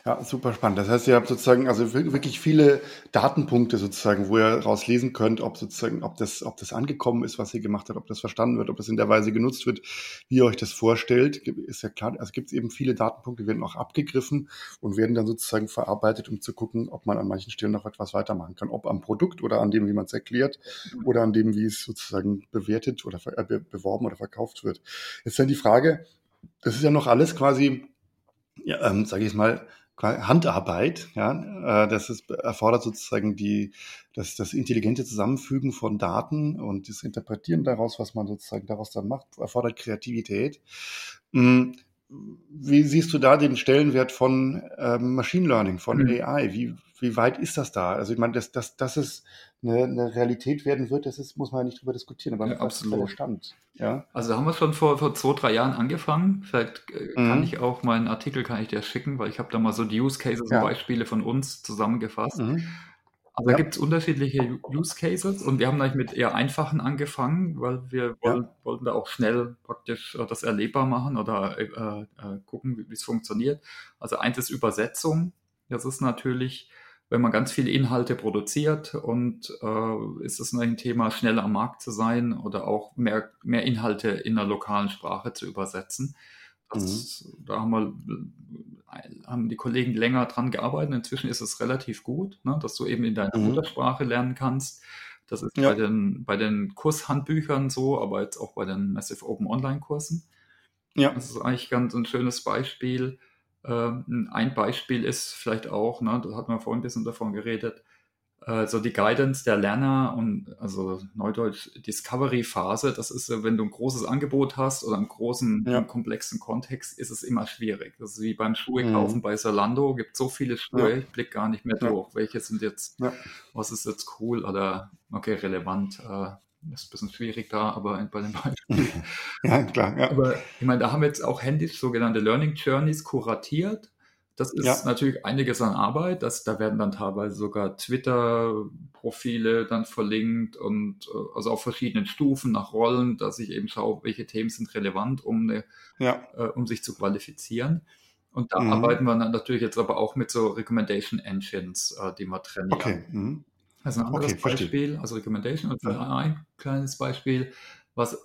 Ja, super spannend. Das heißt, ihr habt sozusagen also wirklich viele Datenpunkte sozusagen, wo ihr rauslesen könnt, ob sozusagen, ob das, ob das angekommen ist, was ihr gemacht habt, ob das verstanden wird, ob das in der Weise genutzt wird, wie ihr euch das vorstellt. Ist ja klar, also gibt es eben viele Datenpunkte, werden auch abgegriffen und werden dann sozusagen verarbeitet, um zu gucken, ob man an manchen Stellen noch etwas weitermachen kann. Ob am Produkt oder an dem, wie man es erklärt, oder an dem, wie es sozusagen bewertet oder äh, beworben oder verkauft wird. Jetzt dann die Frage, das ist ja noch alles quasi ja, ähm, sage ich mal, Handarbeit, ja, äh, das ist, erfordert sozusagen die, das, das intelligente Zusammenfügen von Daten und das Interpretieren daraus, was man sozusagen daraus dann macht, erfordert Kreativität. Hm, wie siehst du da den Stellenwert von ähm, Machine Learning, von mhm. AI? Wie, wie weit ist das da? Also ich meine, dass, dass, dass es eine, eine Realität werden wird, das ist, muss man ja nicht drüber diskutieren, aber ja, absolut. der Stand. Ja? Also da haben wir schon vor, vor zwei, drei Jahren angefangen. Vielleicht äh, mhm. kann ich auch meinen Artikel kann ich dir schicken, weil ich habe da mal so die Use Cases ja. und Beispiele von uns zusammengefasst. Mhm. Also ja. da gibt es unterschiedliche Use Cases und wir haben eigentlich mit eher einfachen angefangen, weil wir wollen, ja. wollten da auch schnell praktisch äh, das erlebbar machen oder äh, äh, gucken, wie es funktioniert. Also eins ist Übersetzung. Das ist natürlich, wenn man ganz viele Inhalte produziert und äh, ist es ein Thema, schneller am Markt zu sein oder auch mehr, mehr Inhalte in der lokalen Sprache zu übersetzen. Das, mhm. Da haben wir haben die Kollegen länger dran gearbeitet. Inzwischen ist es relativ gut, ne, dass du eben in deiner mhm. Muttersprache lernen kannst. Das ist ja. bei, den, bei den Kurshandbüchern so, aber jetzt auch bei den Massive Open Online-Kursen. Ja. Das ist eigentlich ganz ein schönes Beispiel. Ähm, ein Beispiel ist vielleicht auch, ne, da hatten wir vorhin ein bisschen davon geredet, äh, so die Guidance der Lerner und also Neudeutsch Discovery-Phase, das ist, wenn du ein großes Angebot hast oder einen großen, ja. komplexen Kontext, ist es immer schwierig. Das ist wie beim Schuhe mhm. kaufen mhm. bei Zalando, gibt so viele Schuhe, ja. ich blick gar nicht mehr durch. Ja. Welche sind jetzt, was ist jetzt cool oder okay, relevant. Äh, ist ein bisschen schwierig da, aber bei dem Beispiel. *laughs* ja, klar. Ja. Aber ich meine, da haben wir jetzt auch händisch sogenannte Learning Journeys kuratiert das ist ja. natürlich einiges an Arbeit. Das, da werden dann teilweise sogar Twitter-Profile dann verlinkt und äh, also auf verschiedenen Stufen nach Rollen, dass ich eben schaue, welche Themen sind relevant, um, eine, ja. äh, um sich zu qualifizieren. Und da mhm. arbeiten wir dann natürlich jetzt aber auch mit so Recommendation Engines, äh, die wir trainieren. Okay. Mhm. Also ein anderes okay, Beispiel, also Recommendation und ja. ein kleines Beispiel, was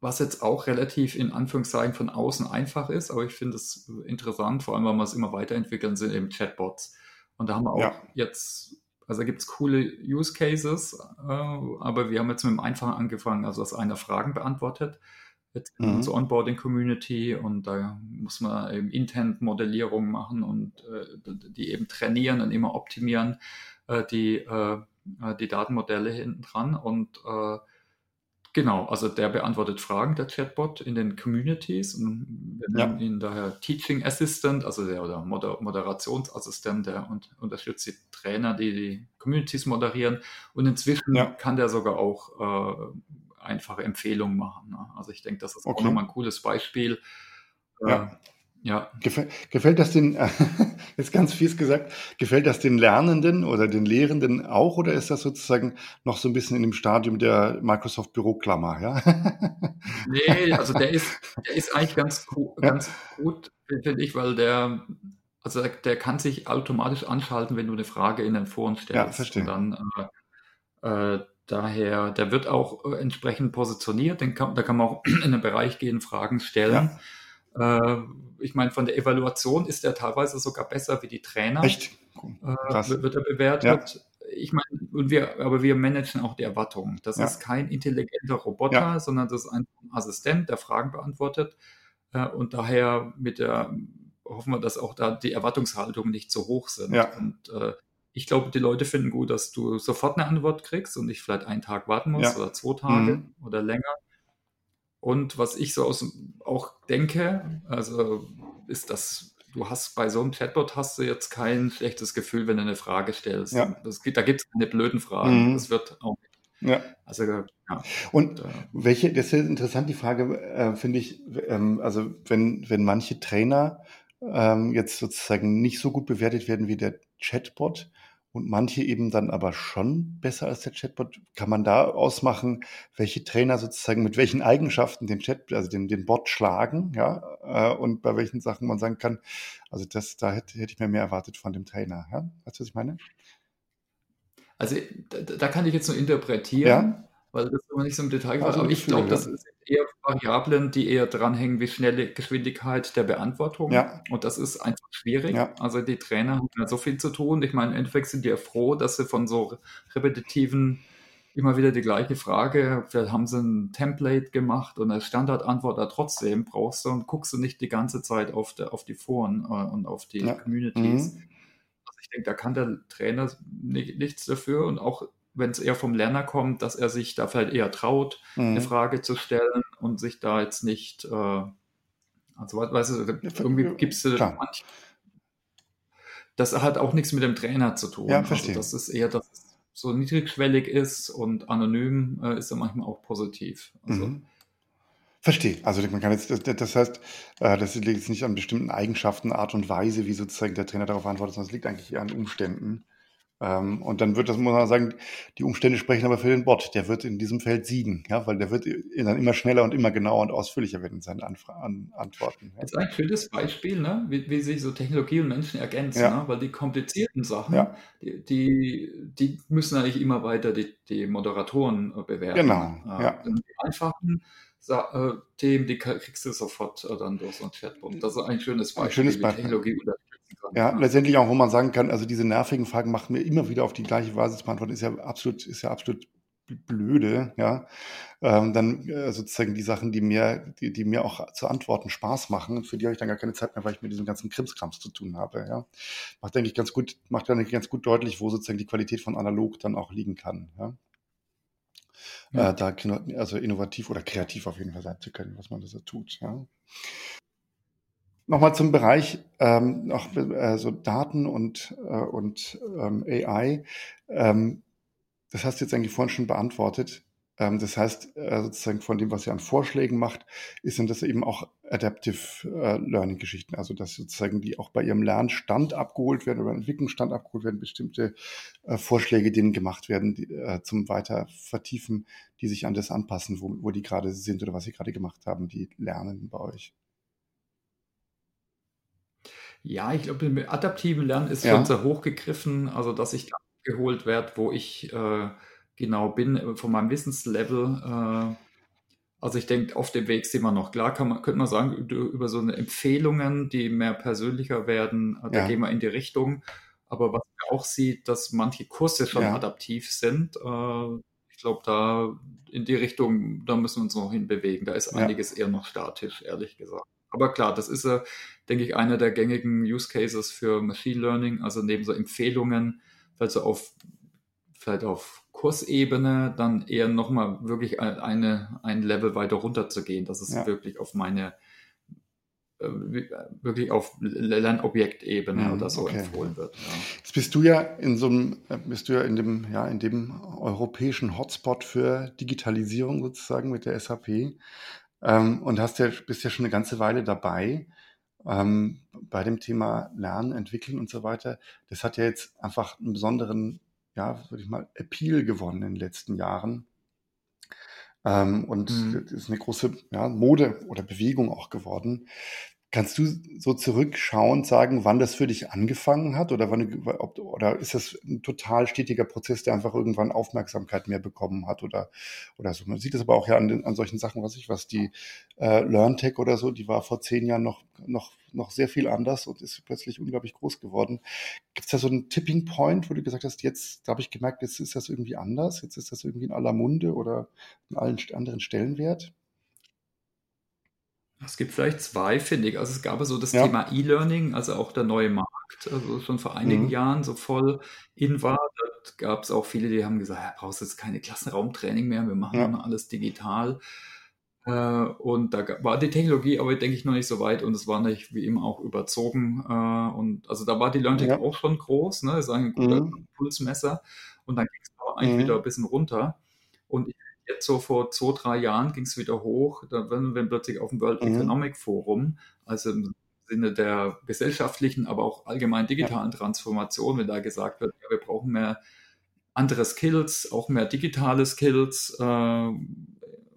was jetzt auch relativ in Anführungszeichen von außen einfach ist, aber ich finde es interessant, vor allem, weil wir es immer weiterentwickeln, sind eben Chatbots. Und da haben wir auch ja. jetzt, also gibt es coole Use Cases, äh, aber wir haben jetzt mit dem Einfachen angefangen, also dass einer Fragen beantwortet, jetzt in mhm. unserer Onboarding-Community und da muss man eben Intent-Modellierung machen und äh, die eben trainieren und immer optimieren, äh, die, äh, die Datenmodelle hinten dran und äh, Genau, also der beantwortet Fragen, der Chatbot in den Communities. Und wir nennen ja. ihn daher Teaching Assistant, also der oder Moder Moderationsassistent, der und, unterstützt die Trainer, die die Communities moderieren. Und inzwischen ja. kann der sogar auch äh, einfache Empfehlungen machen. Ne? Also ich denke, das ist okay. auch nochmal ein cooles Beispiel. Äh, ja. Gefällt, gefällt das den, *laughs* jetzt ganz fies gesagt, gefällt das den Lernenden oder den Lehrenden auch oder ist das sozusagen noch so ein bisschen in dem Stadium der Microsoft Büroklammer, ja? *laughs* Nee, also der ist, der ist eigentlich ganz, ganz ja. gut, finde ich, weil der, also der kann sich automatisch anschalten, wenn du eine Frage in den Foren stellst. Ja, verstehe. Und dann, äh, äh, daher, der wird auch äh, entsprechend positioniert, den kann, da kann man auch *clears throat* in den Bereich gehen, Fragen stellen. Ja. Äh, ich meine, von der Evaluation ist er teilweise sogar besser wie die Trainer. Echt? Äh, wird er bewertet. Ja. Ich meine, und wir, aber wir managen auch die Erwartungen. Das ja. ist kein intelligenter Roboter, ja. sondern das ist ein Assistent, der Fragen beantwortet. Äh, und daher mit der hoffen wir, dass auch da die Erwartungshaltungen nicht so hoch sind. Ja. Und äh, ich glaube, die Leute finden gut, dass du sofort eine Antwort kriegst und nicht vielleicht einen Tag warten musst oder zwei Tage mhm. oder länger. Und was ich so aus, auch denke, also ist, dass du hast bei so einem Chatbot hast du jetzt kein schlechtes Gefühl, wenn du eine Frage stellst. Ja. Das, da gibt es keine blöden Fragen. Mhm. Das wird auch ja. Also, ja. Und welche, das ist interessant, die Frage, äh, finde ich, ähm, also wenn, wenn manche Trainer ähm, jetzt sozusagen nicht so gut bewertet werden wie der Chatbot und manche eben dann aber schon besser als der Chatbot. Kann man da ausmachen, welche Trainer sozusagen mit welchen Eigenschaften den Chat, also den, den Bot schlagen, ja, äh, und bei welchen Sachen man sagen kann, also das, da hätte, hätte ich mir mehr erwartet von dem Trainer, ja? Weißt du, was ich meine? Also da, da kann ich jetzt nur interpretieren. Ja? Weil das immer nicht so im Detail also Aber ich glaube, das sind eher Variablen, die eher dranhängen wie schnelle Geschwindigkeit der Beantwortung. Ja. Und das ist einfach schwierig. Ja. Also die Trainer haben ja so viel zu tun. Ich meine, im Endeffekt sind die ja froh, dass sie von so repetitiven immer wieder die gleiche Frage, vielleicht haben sie ein Template gemacht und als Standardantwort da trotzdem brauchst du und guckst du nicht die ganze Zeit auf, der, auf die Foren äh, und auf die ja. Communities. Mhm. Also ich denke, da kann der Trainer nichts dafür und auch wenn es eher vom Lerner kommt, dass er sich da vielleicht eher traut, mhm. eine Frage zu stellen und sich da jetzt nicht, äh, also weißt du, irgendwie gibt es manch, das hat auch nichts mit dem Trainer zu tun. Ja, also verstehe. Also das ist eher, dass es so niedrigschwellig ist und anonym äh, ist ja manchmal auch positiv. Also, mhm. Verstehe. Also man kann jetzt, das, das heißt, äh, das liegt jetzt nicht an bestimmten Eigenschaften, Art und Weise, wie sozusagen der Trainer darauf antwortet, sondern es liegt eigentlich eher an Umständen. Ähm, und dann wird das, muss man sagen, die Umstände sprechen aber für den Bot. Der wird in diesem Feld siegen, ja, weil der wird dann immer schneller und immer genauer und ausführlicher werden in seinen Anfra an Antworten. Ja. Das ist ein schönes Beispiel, ne? wie, wie sich so Technologie und Menschen ergänzen, ja. ne? weil die komplizierten Sachen, ja. die, die, die, müssen eigentlich immer weiter die, die Moderatoren äh, bewerten. Genau, ja. Die einfachen äh, Themen, die kriegst du sofort äh, dann durch so ein Chatbot. Das ist ein schönes Beispiel, ein schönes Beispiel. Technologie ja, letztendlich auch, wo man sagen kann, also diese nervigen Fragen machen wir immer wieder auf die gleiche Basis beantworten, ist ja absolut, ist ja absolut blöde, ja. Ähm, dann äh, sozusagen die Sachen, die mir, die, die mir auch zu antworten Spaß machen, für die habe ich dann gar keine Zeit mehr, weil ich mit diesem ganzen Krimskrams zu tun habe, ja. Macht, denke ich, ganz gut, macht dann ganz gut deutlich, wo sozusagen die Qualität von analog dann auch liegen kann, ja. ja. Äh, da also innovativ oder kreativ auf jeden Fall sein zu können, was man da so tut, ja. Nochmal zum Bereich ähm, auch, äh, so Daten und, äh, und ähm, AI. Ähm, das hast du jetzt eigentlich vorhin schon beantwortet. Ähm, das heißt, äh, sozusagen von dem, was ihr an Vorschlägen macht, ist dann das eben auch Adaptive äh, Learning Geschichten. Also, dass sozusagen die auch bei ihrem Lernstand abgeholt werden oder Entwicklungsstand abgeholt werden, bestimmte äh, Vorschläge, denen gemacht werden die, äh, zum weiter vertiefen, die sich an das anpassen, wo, wo die gerade sind oder was sie gerade gemacht haben, die Lernenden bei euch. Ja, ich glaube, mit adaptiven Lernen ist ja. schon sehr hochgegriffen, also dass ich da geholt werde, wo ich äh, genau bin, äh, von meinem Wissenslevel. Äh, also ich denke, auf dem Weg sind wir noch. Klar kann man, könnte man sagen, über so eine Empfehlungen, die mehr persönlicher werden, äh, da ja. gehen wir in die Richtung. Aber was man auch sieht, dass manche Kurse schon ja. adaptiv sind. Äh, ich glaube, da in die Richtung, da müssen wir uns noch hinbewegen. Da ist einiges eher noch statisch, ehrlich gesagt. Aber klar, das ist, äh, denke ich, einer der gängigen Use Cases für Machine Learning, also neben so Empfehlungen, vielleicht so auf, vielleicht auf Kursebene, dann eher nochmal wirklich eine, ein Level weiter runter zu gehen, dass es ja. wirklich auf meine, äh, wirklich auf Lernobjektebene mhm, oder so okay. empfohlen wird. Ja. Jetzt bist du ja in so einem, äh, bist du ja in dem, ja, in dem europäischen Hotspot für Digitalisierung sozusagen mit der SAP ähm, und hast ja, bist ja schon eine ganze Weile dabei. ähm, bei dem Thema Lernen, Entwickeln und so weiter, das hat ja jetzt einfach einen besonderen, ja, würde ich mal, Appeal gewonnen in den letzten Jahren. Ähm, und Mhm. das ist eine große ja, Mode oder Bewegung auch geworden. Kannst du so zurückschauend sagen, wann das für dich angefangen hat oder wann ob, oder ist das ein total stetiger Prozess, der einfach irgendwann Aufmerksamkeit mehr bekommen hat oder, oder so? Man sieht das aber auch ja an, den, an solchen Sachen, was ich, was die äh, LearnTech oder so, die war vor zehn Jahren noch, noch, noch sehr viel anders und ist plötzlich unglaublich groß geworden. Gibt es da so einen Tipping Point, wo du gesagt hast, jetzt da habe ich gemerkt, jetzt ist das irgendwie anders, jetzt ist das irgendwie in aller Munde oder in allen anderen Stellenwert? Es gibt vielleicht zwei, finde ich. Also es gab so das Ja. Thema E-Learning, also auch der neue Markt, also schon vor einigen Mhm. Jahren so voll in war. Da gab es auch viele, die haben gesagt, ja, brauchst jetzt keine Klassenraumtraining mehr, wir machen Ja. immer alles digital. Äh, und da war die Technologie aber, denke ich, noch nicht so weit und es war nicht wie immer auch überzogen. Äh, und also da war die LearnTech Ja. auch schon groß, ne? Das ist ein guter Mhm. Pulsmesser. Und dann ging es aber eigentlich wieder ein Mhm. bisschen runter. Und ich jetzt so vor zwei, drei Jahren ging es wieder hoch, da wenn, wenn plötzlich auf dem World Mhm. Economic Forum, also im Sinne der gesellschaftlichen, aber auch allgemein Ja. digitalen Transformation, wenn da gesagt wird, ja, wir brauchen mehr andere Skills, auch mehr digitale Skills, äh,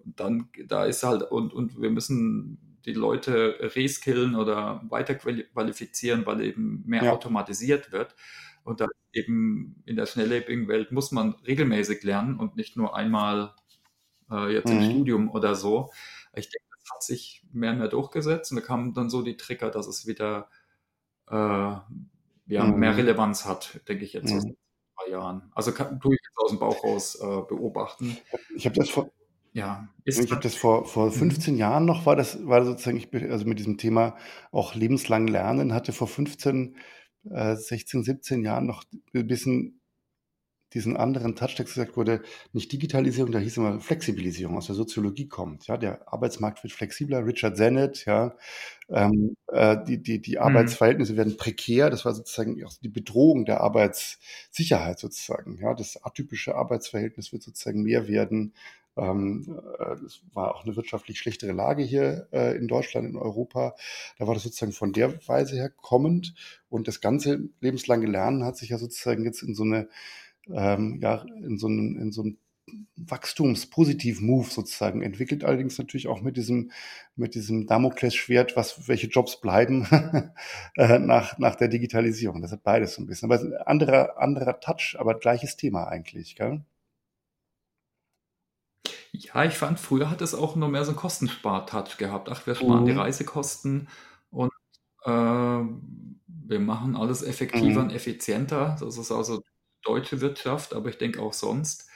dann da ist halt und, und wir müssen die Leute reskillen oder weiter quali- qualifizieren, weil eben mehr Ja. automatisiert wird. Und da eben in der schnelllebigen Welt muss man regelmäßig lernen und nicht nur einmal äh, jetzt im Mhm. Studium oder so. Ich denke, das hat sich mehr und mehr durchgesetzt und da kamen dann so die Trigger, dass es wieder äh, ja, mehr Mhm. Relevanz hat, denke ich jetzt Mhm. seit zwei Jahren. Also kann, tue ich jetzt aus dem Bauch raus äh, beobachten. Ich habe das vor, Ja, ich habe das vor, vor Mhm. 15 Jahren noch, war das, war sozusagen, ich, also mit diesem Thema auch lebenslang lernen, hatte vor 15, äh, 16, 17 Jahren noch ein bisschen diesen anderen Touch, der gesagt wurde, nicht Digitalisierung, da hieß immer Flexibilisierung aus der Soziologie kommt. Ja, der Arbeitsmarkt wird flexibler. Richard Sennett, ja, ähm, äh, die, die, die Mhm. Arbeitsverhältnisse werden prekär. Das war sozusagen auch die Bedrohung der Arbeitssicherheit sozusagen. Ja, das atypische Arbeitsverhältnis wird sozusagen mehr werden. Ähm, äh, es war auch eine wirtschaftlich schlechtere Lage hier äh, in Deutschland, in Europa. Da war das sozusagen von der Weise her kommend. Und das ganze lebenslange Lernen hat sich ja sozusagen jetzt in so eine ähm, ja, in so einen, in so einen Wachstums-Positiv-Move sozusagen entwickelt, allerdings natürlich auch mit diesem, mit diesem Damoklesschwert, was, welche Jobs bleiben *laughs* äh, nach, nach der Digitalisierung. Das hat beides so ein bisschen. Aber es ist ein anderer, anderer Touch, aber gleiches Thema eigentlich, gell? Ja, ich fand, früher hat es auch nur mehr so einen Kostenspar-Touch gehabt. Ach, wir sparen die Mhm. Reisekosten und äh, wir machen alles effektiver Mhm. und effizienter. Das ist also deutsche Wirtschaft, aber ich denke auch sonst.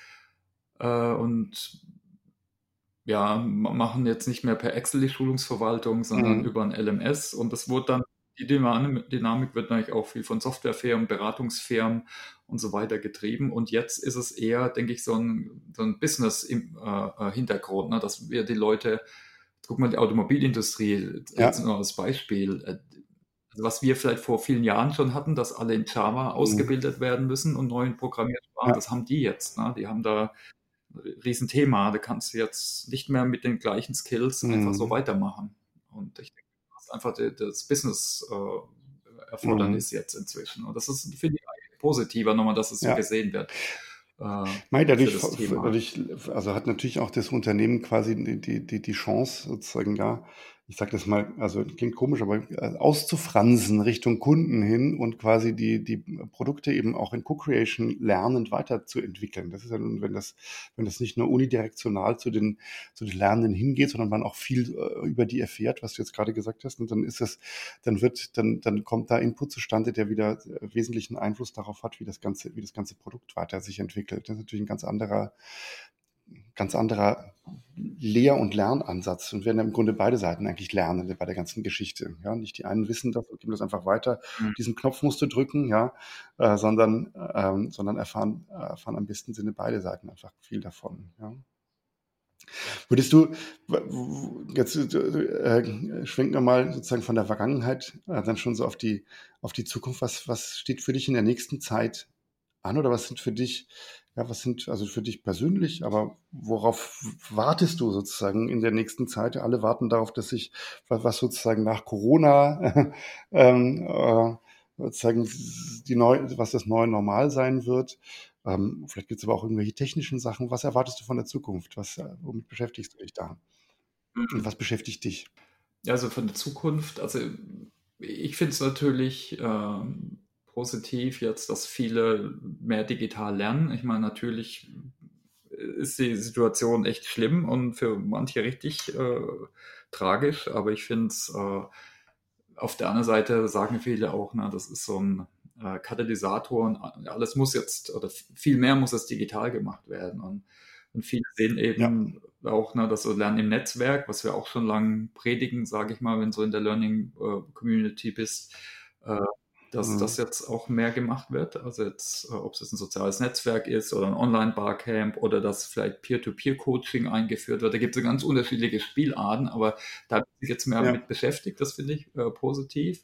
Äh, und ja, ma- machen jetzt nicht mehr per Excel die Schulungsverwaltung, sondern Mhm. über ein LMS. Und das wurde dann, die Dynam- Dynamik wird natürlich auch viel von Softwarefirmen, Beratungsfirmen und so weiter getrieben. Und jetzt ist es eher, denke ich, so ein, so ein Business-Hintergrund, ne? dass wir die Leute, guck mal, die Automobilindustrie, Ja, jetzt nur als Beispiel, äh, was wir vielleicht vor vielen Jahren schon hatten, dass alle in Java mhm. ausgebildet werden müssen und neuen Programmiersprachen, ja, das haben die jetzt. Ne? Die haben da ein Riesenthema. Da kannst du jetzt nicht mehr mit den gleichen Skills einfach so mhm. weitermachen. Und ich denke, das ist einfach das Business-Erfordernis Mhm. jetzt inzwischen. Und das ist, finde ich, positiver nochmal, dass es so Ja. gesehen wird äh, Mei, für dadurch, dadurch, also hat natürlich auch das Unternehmen quasi die, die, die, Chance, sozusagen, ja, ich sage das mal, also klingt komisch, aber äh, auszufransen Richtung Kunden hin und quasi die, die Produkte eben auch in Co-Creation lernend weiterzuentwickeln. Das ist ja nun, wenn das, wenn das nicht nur unidirektional zu den, zu den Lernenden hingeht, sondern man auch viel äh, über die erfährt, was du jetzt gerade gesagt hast, und dann ist es, dann wird, dann, dann kommt da Input zustande, der wieder äh, wesentlichen Einfluss darauf hat, wie das ganze, wie das ganze Produkt weiter sich entwickelt. Das ist natürlich ein ganz anderer, ganz anderer Lehr- und Lernansatz und werden im Grunde beide Seiten eigentlich lernen bei der ganzen Geschichte. Ja, nicht die einen wissen das und geben das einfach weiter. Mhm. Diesen Knopf musst du drücken, ja, äh, sondern, ähm, sondern erfahren, erfahren am besten Sinne beide Seiten einfach viel davon. Ja. Würdest du, jetzt äh, schwenken wir mal sozusagen von der Vergangenheit äh, dann schon so auf die, auf die Zukunft. Was, was steht für dich in der nächsten Zeit an oder was sind für dich ja, was sind also für dich persönlich, aber worauf wartest du sozusagen in der nächsten Zeit? Alle warten darauf, dass sich was sozusagen nach Corona *laughs* ähm, äh, sozusagen die neu, was das neue Normal sein wird. Ähm, vielleicht gibt es aber auch irgendwelche technischen Sachen. Was erwartest du von der Zukunft? Was, äh, womit beschäftigst du dich da? Und was beschäftigt dich? Also von der Zukunft, also ich finde es natürlich ähm, positiv jetzt, dass viele mehr digital lernen. Ich meine, natürlich ist die Situation echt schlimm und für manche richtig äh, tragisch, aber ich finde es äh, auf der anderen Seite sagen viele auch, na, das ist so ein äh, Katalysator und alles muss jetzt, oder viel mehr muss jetzt digital gemacht werden. Und, und viele sehen eben ja. auch, na, dass so Lernen im Netzwerk, was wir auch schon lange predigen, sage ich mal, wenn du in der Learning äh, Community bist, äh, dass mhm. das jetzt auch mehr gemacht wird. Also jetzt, äh, ob es jetzt ein soziales Netzwerk ist oder ein Online-Barcamp oder dass vielleicht Peer-to-Peer-Coaching eingeführt wird. Da gibt es ganz unterschiedliche Spielarten, aber da habe ich jetzt mehr ja. mit beschäftigt. Das finde ich äh, positiv.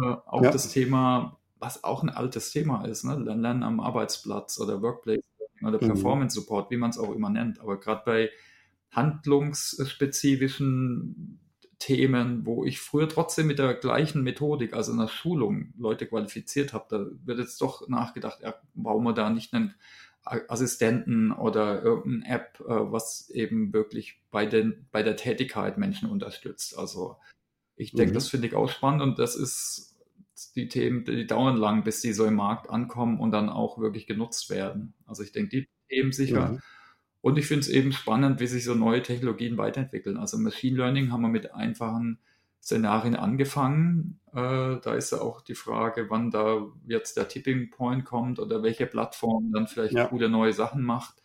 Äh, auch ja. das Thema, was auch ein altes Thema ist, ne? Lernen am Arbeitsplatz oder Workplace oder mhm. Performance Support, wie man es auch immer nennt. Aber gerade bei handlungsspezifischen Themen, wo ich früher trotzdem mit der gleichen Methodik, also in der Schulung, Leute qualifiziert habe, da wird jetzt doch nachgedacht, ja, warum man da nicht einen Assistenten oder irgendeine App, äh, was eben wirklich bei, den, bei der Tätigkeit Menschen unterstützt. Also ich denke, mhm. das finde ich auch spannend und das ist die Themen, die dauern lang, bis die so im Markt ankommen und dann auch wirklich genutzt werden. Also ich denke, die Themen sicher. Mhm. Und ich finde es eben spannend, wie sich so neue Technologien weiterentwickeln. Also Machine Learning haben wir mit einfachen Szenarien angefangen. Äh, da ist ja auch die Frage, wann da jetzt der Tipping Point kommt oder welche Plattform dann vielleicht ja. coole neue Sachen macht.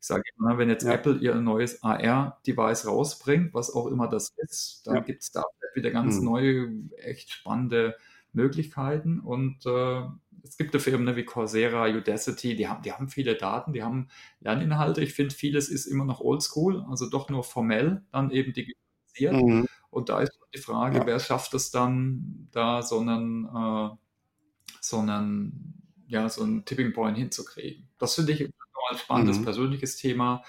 Ich sage immer, wenn jetzt ja. Apple ihr neues AR-Device rausbringt, was auch immer das ist, dann ja. gibt es da wieder ganz mhm. neue, echt spannende Möglichkeiten. Und äh, es gibt ja Firmen ne, wie Coursera, Udacity, die haben, die haben viele Daten, die haben Lerninhalte. Ich finde, vieles ist immer noch oldschool, also doch nur formell, dann eben digitalisiert. Mhm. Und da ist die Frage, ja. wer schafft es dann, da so einen, äh, so einen, ja, so einen Tipping Point hinzukriegen. Das finde ich ein spannendes mhm. persönliches Thema.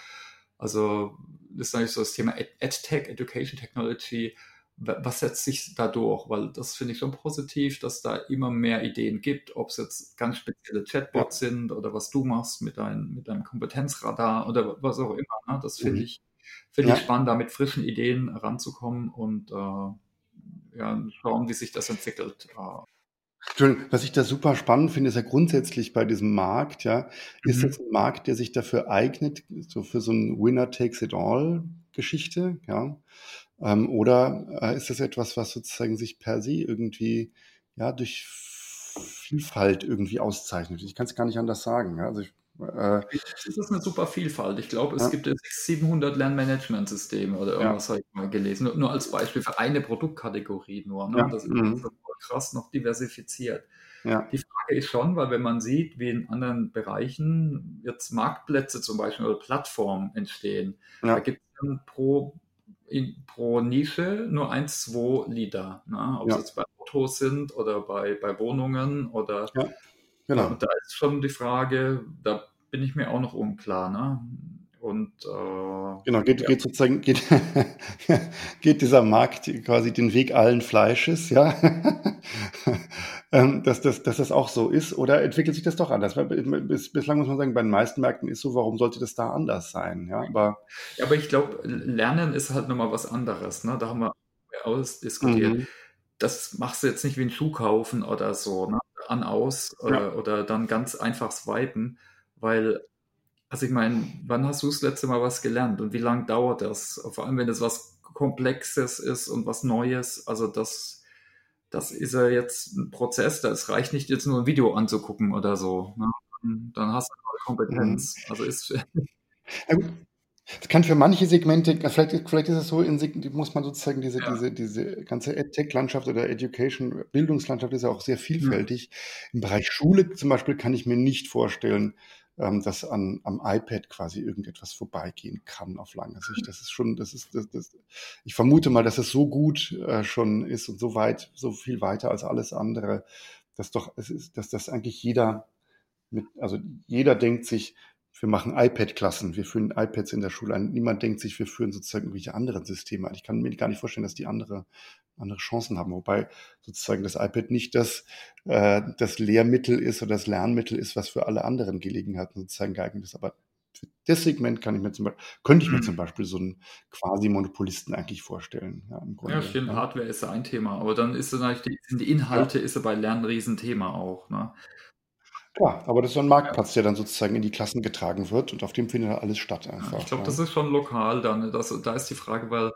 Also, das ist eigentlich so das Thema EdTech, Education Technology was setzt sich da durch? Weil das finde ich schon positiv, dass da immer mehr Ideen gibt, ob es jetzt ganz spezielle Chatbots ja. sind oder was du machst mit, dein, mit deinem Kompetenzradar oder was auch immer. Ne? Das finde mhm. ich, find ja. ich spannend, da mit frischen Ideen ranzukommen und äh, ja, schauen, wie sich das entwickelt. Entschuldigung, was ich da super spannend finde, ist ja grundsätzlich bei diesem Markt, ja, ist mhm. das ein Markt, der sich dafür eignet, so für so ein Winner takes it all Geschichte, ja. Ähm, oder äh, ist das etwas, was sozusagen sich per se irgendwie ja durch Vielfalt irgendwie auszeichnet? Ich kann es gar nicht anders sagen. Ja? Also ich, äh, das ist eine super Vielfalt. Ich glaube, es ja. gibt 700 Lernmanagementsysteme oder irgendwas ja. habe ich mal gelesen. Nur, nur, als Beispiel für eine Produktkategorie nur. Ne? Ja. Das ist mhm. krass noch diversifiziert. Ja. Die Frage ist schon, weil wenn man sieht, wie in anderen Bereichen jetzt Marktplätze zum Beispiel oder Plattformen entstehen, da gibt es dann pro in, pro Nische nur ein, zwei Lieder. Ne? Ob ja. es jetzt bei Autos sind oder bei, bei Wohnungen oder. Ja, genau. Und da ist schon die Frage, da bin ich mir auch noch unklar. Ne? Und äh, genau, geht, ja. geht sozusagen, geht, *laughs* geht dieser Markt quasi den Weg allen Fleisches, ja. *laughs* ähm, dass, das, dass das auch so ist, oder entwickelt sich das doch anders? Bis, bislang muss man sagen, bei den meisten Märkten ist so, warum sollte das da anders sein? Ja, aber, ja, aber ich glaube, Lernen ist halt nochmal was anderes. Ne? Da haben wir ausdiskutiert. Mhm. Das machst du jetzt nicht wie ein Schuh kaufen oder so, ne? an, aus ja. äh, oder dann ganz einfach swipen, weil also ich meine, wann hast du das letzte Mal was gelernt und wie lange dauert das? Vor allem, wenn es was Komplexes ist und was Neues. Also das, das ist ja jetzt ein Prozess. Das reicht nicht jetzt nur ein Video anzugucken oder so. Ne? Dann hast du eine Kompetenz. Mhm. Also ist. *laughs* Es kann für manche Segmente, vielleicht, vielleicht ist es so, in, muss man sozusagen diese, ja. diese, diese ganze EdTech-Landschaft oder Education, Bildungslandschaft ist ja auch sehr vielfältig. Mhm. Im Bereich Schule zum Beispiel kann ich mir nicht vorstellen, ähm, dass an, am iPad quasi irgendetwas vorbeigehen kann auf lange Sicht. Das ist schon, das ist, das, das, ich vermute mal, dass es so gut äh, schon ist und so weit, so viel weiter als alles andere, dass doch, es ist, dass das eigentlich jeder mit, also jeder denkt sich, wir machen iPad-Klassen, wir führen iPads in der Schule ein. Niemand denkt sich, wir führen sozusagen irgendwelche anderen Systeme ein. Ich kann mir gar nicht vorstellen, dass die andere, andere Chancen haben. Wobei sozusagen das iPad nicht das, äh, das Lehrmittel ist oder das Lernmittel ist, was für alle anderen Gelegenheiten sozusagen geeignet ist. Aber für das Segment kann ich mir zum Beispiel, könnte ich mir zum Beispiel so einen quasi Monopolisten eigentlich vorstellen. Ja, ja stimmt. Ja. Hardware ist ein Thema, aber dann ist natürlich die, sind die Inhalte ja. ist ja bei Lernen ein Riesenthema auch. Ne? Klar, aber das ist so ein Marktplatz, der dann sozusagen in die Klassen getragen wird und auf dem findet alles statt einfach. Ich glaube, das ist schon lokal dann. Das, da ist die Frage, weil,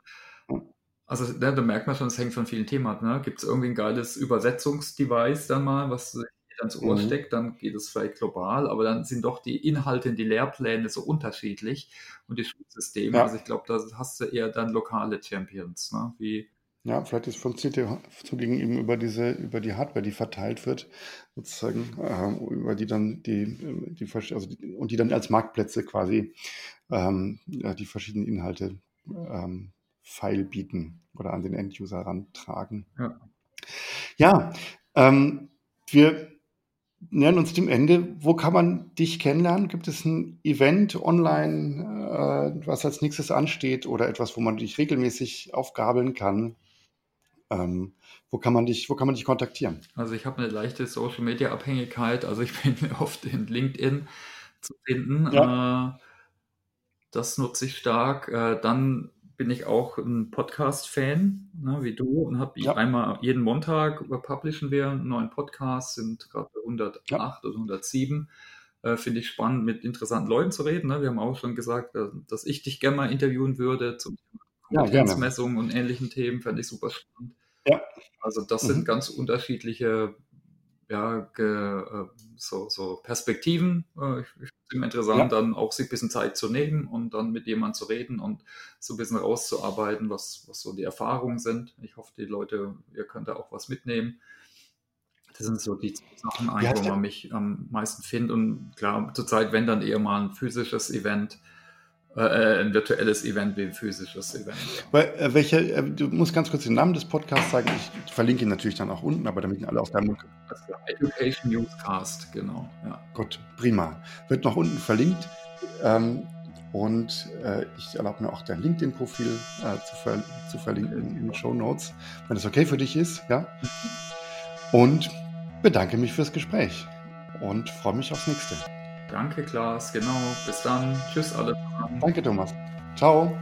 also ne, da merkt man schon, es hängt von vielen Themen ab. Ne? Gibt es irgendwie ein geiles Übersetzungsdevice dann mal, was sich ans Ohr mhm. steckt, dann geht es vielleicht global, aber dann sind doch die Inhalte und die Lehrpläne so unterschiedlich und die Schulsysteme. Ja. Also ich glaube, da hast du eher dann lokale Champions, ne? wie ja, vielleicht ist funktioniert ja so gegenüber über diese, über die Hardware, die verteilt wird, sozusagen, äh, über die dann die, die, also die, und die dann als Marktplätze quasi ähm, ja, die verschiedenen Inhalte ähm, feil bieten oder an den Enduser rantragen. Ja, ja ähm, wir nähern uns dem Ende. Wo kann man dich kennenlernen? Gibt es ein Event online, äh, was als nächstes ansteht oder etwas, wo man dich regelmäßig aufgabeln kann? Ähm, wo kann man dich, wo kann man dich kontaktieren? Also ich habe eine leichte Social Media Abhängigkeit. Also ich *laughs* bin oft in LinkedIn zu finden. Ja. Äh, das nutze ich stark. Äh, dann bin ich auch ein Podcast-Fan, ne, wie du, und habe ja. einmal jeden Montag publishen wir einen neuen Podcast, sind gerade bei 108 ja. oder 107. Äh, Finde ich spannend, mit interessanten Leuten zu reden. Ne? Wir haben auch schon gesagt, äh, dass ich dich gerne mal interviewen würde zum Thema Kompetenzmessungen ja, und ähnlichen Themen, fände ich super spannend. Ja. Also das mhm. sind ganz unterschiedliche ja, ge, äh, so, so Perspektiven. Äh, ich finde es interessant, ja. dann auch sich ein bisschen Zeit zu nehmen und dann mit jemandem zu reden und so ein bisschen rauszuarbeiten, was, was so die Erfahrungen sind. Ich hoffe, die Leute, ihr könnt da auch was mitnehmen. Das sind so die Sachen, wo man mich am meisten findet. Und klar, zurzeit, wenn dann eher mal ein physisches Event, äh, ein virtuelles Event wie ein physisches Event. Weil, äh, welche, äh, du musst ganz kurz den Namen des Podcasts sagen. Ich verlinke ihn natürlich dann auch unten, aber damit ihn alle auf deinem. Das ist der Education Newscast, genau. Ja. Gut, prima. Wird noch unten verlinkt. Ähm, und äh, ich erlaube mir auch dein LinkedIn-Profil äh, zu, ver zu, verlinken in den Show Notes, wenn das okay für dich ist. Ja? Und bedanke mich fürs Gespräch und freue mich aufs nächste. Danke, Klaas. Genau. Bis dann. Tschüss alle. Danke, Thomas. Ciao.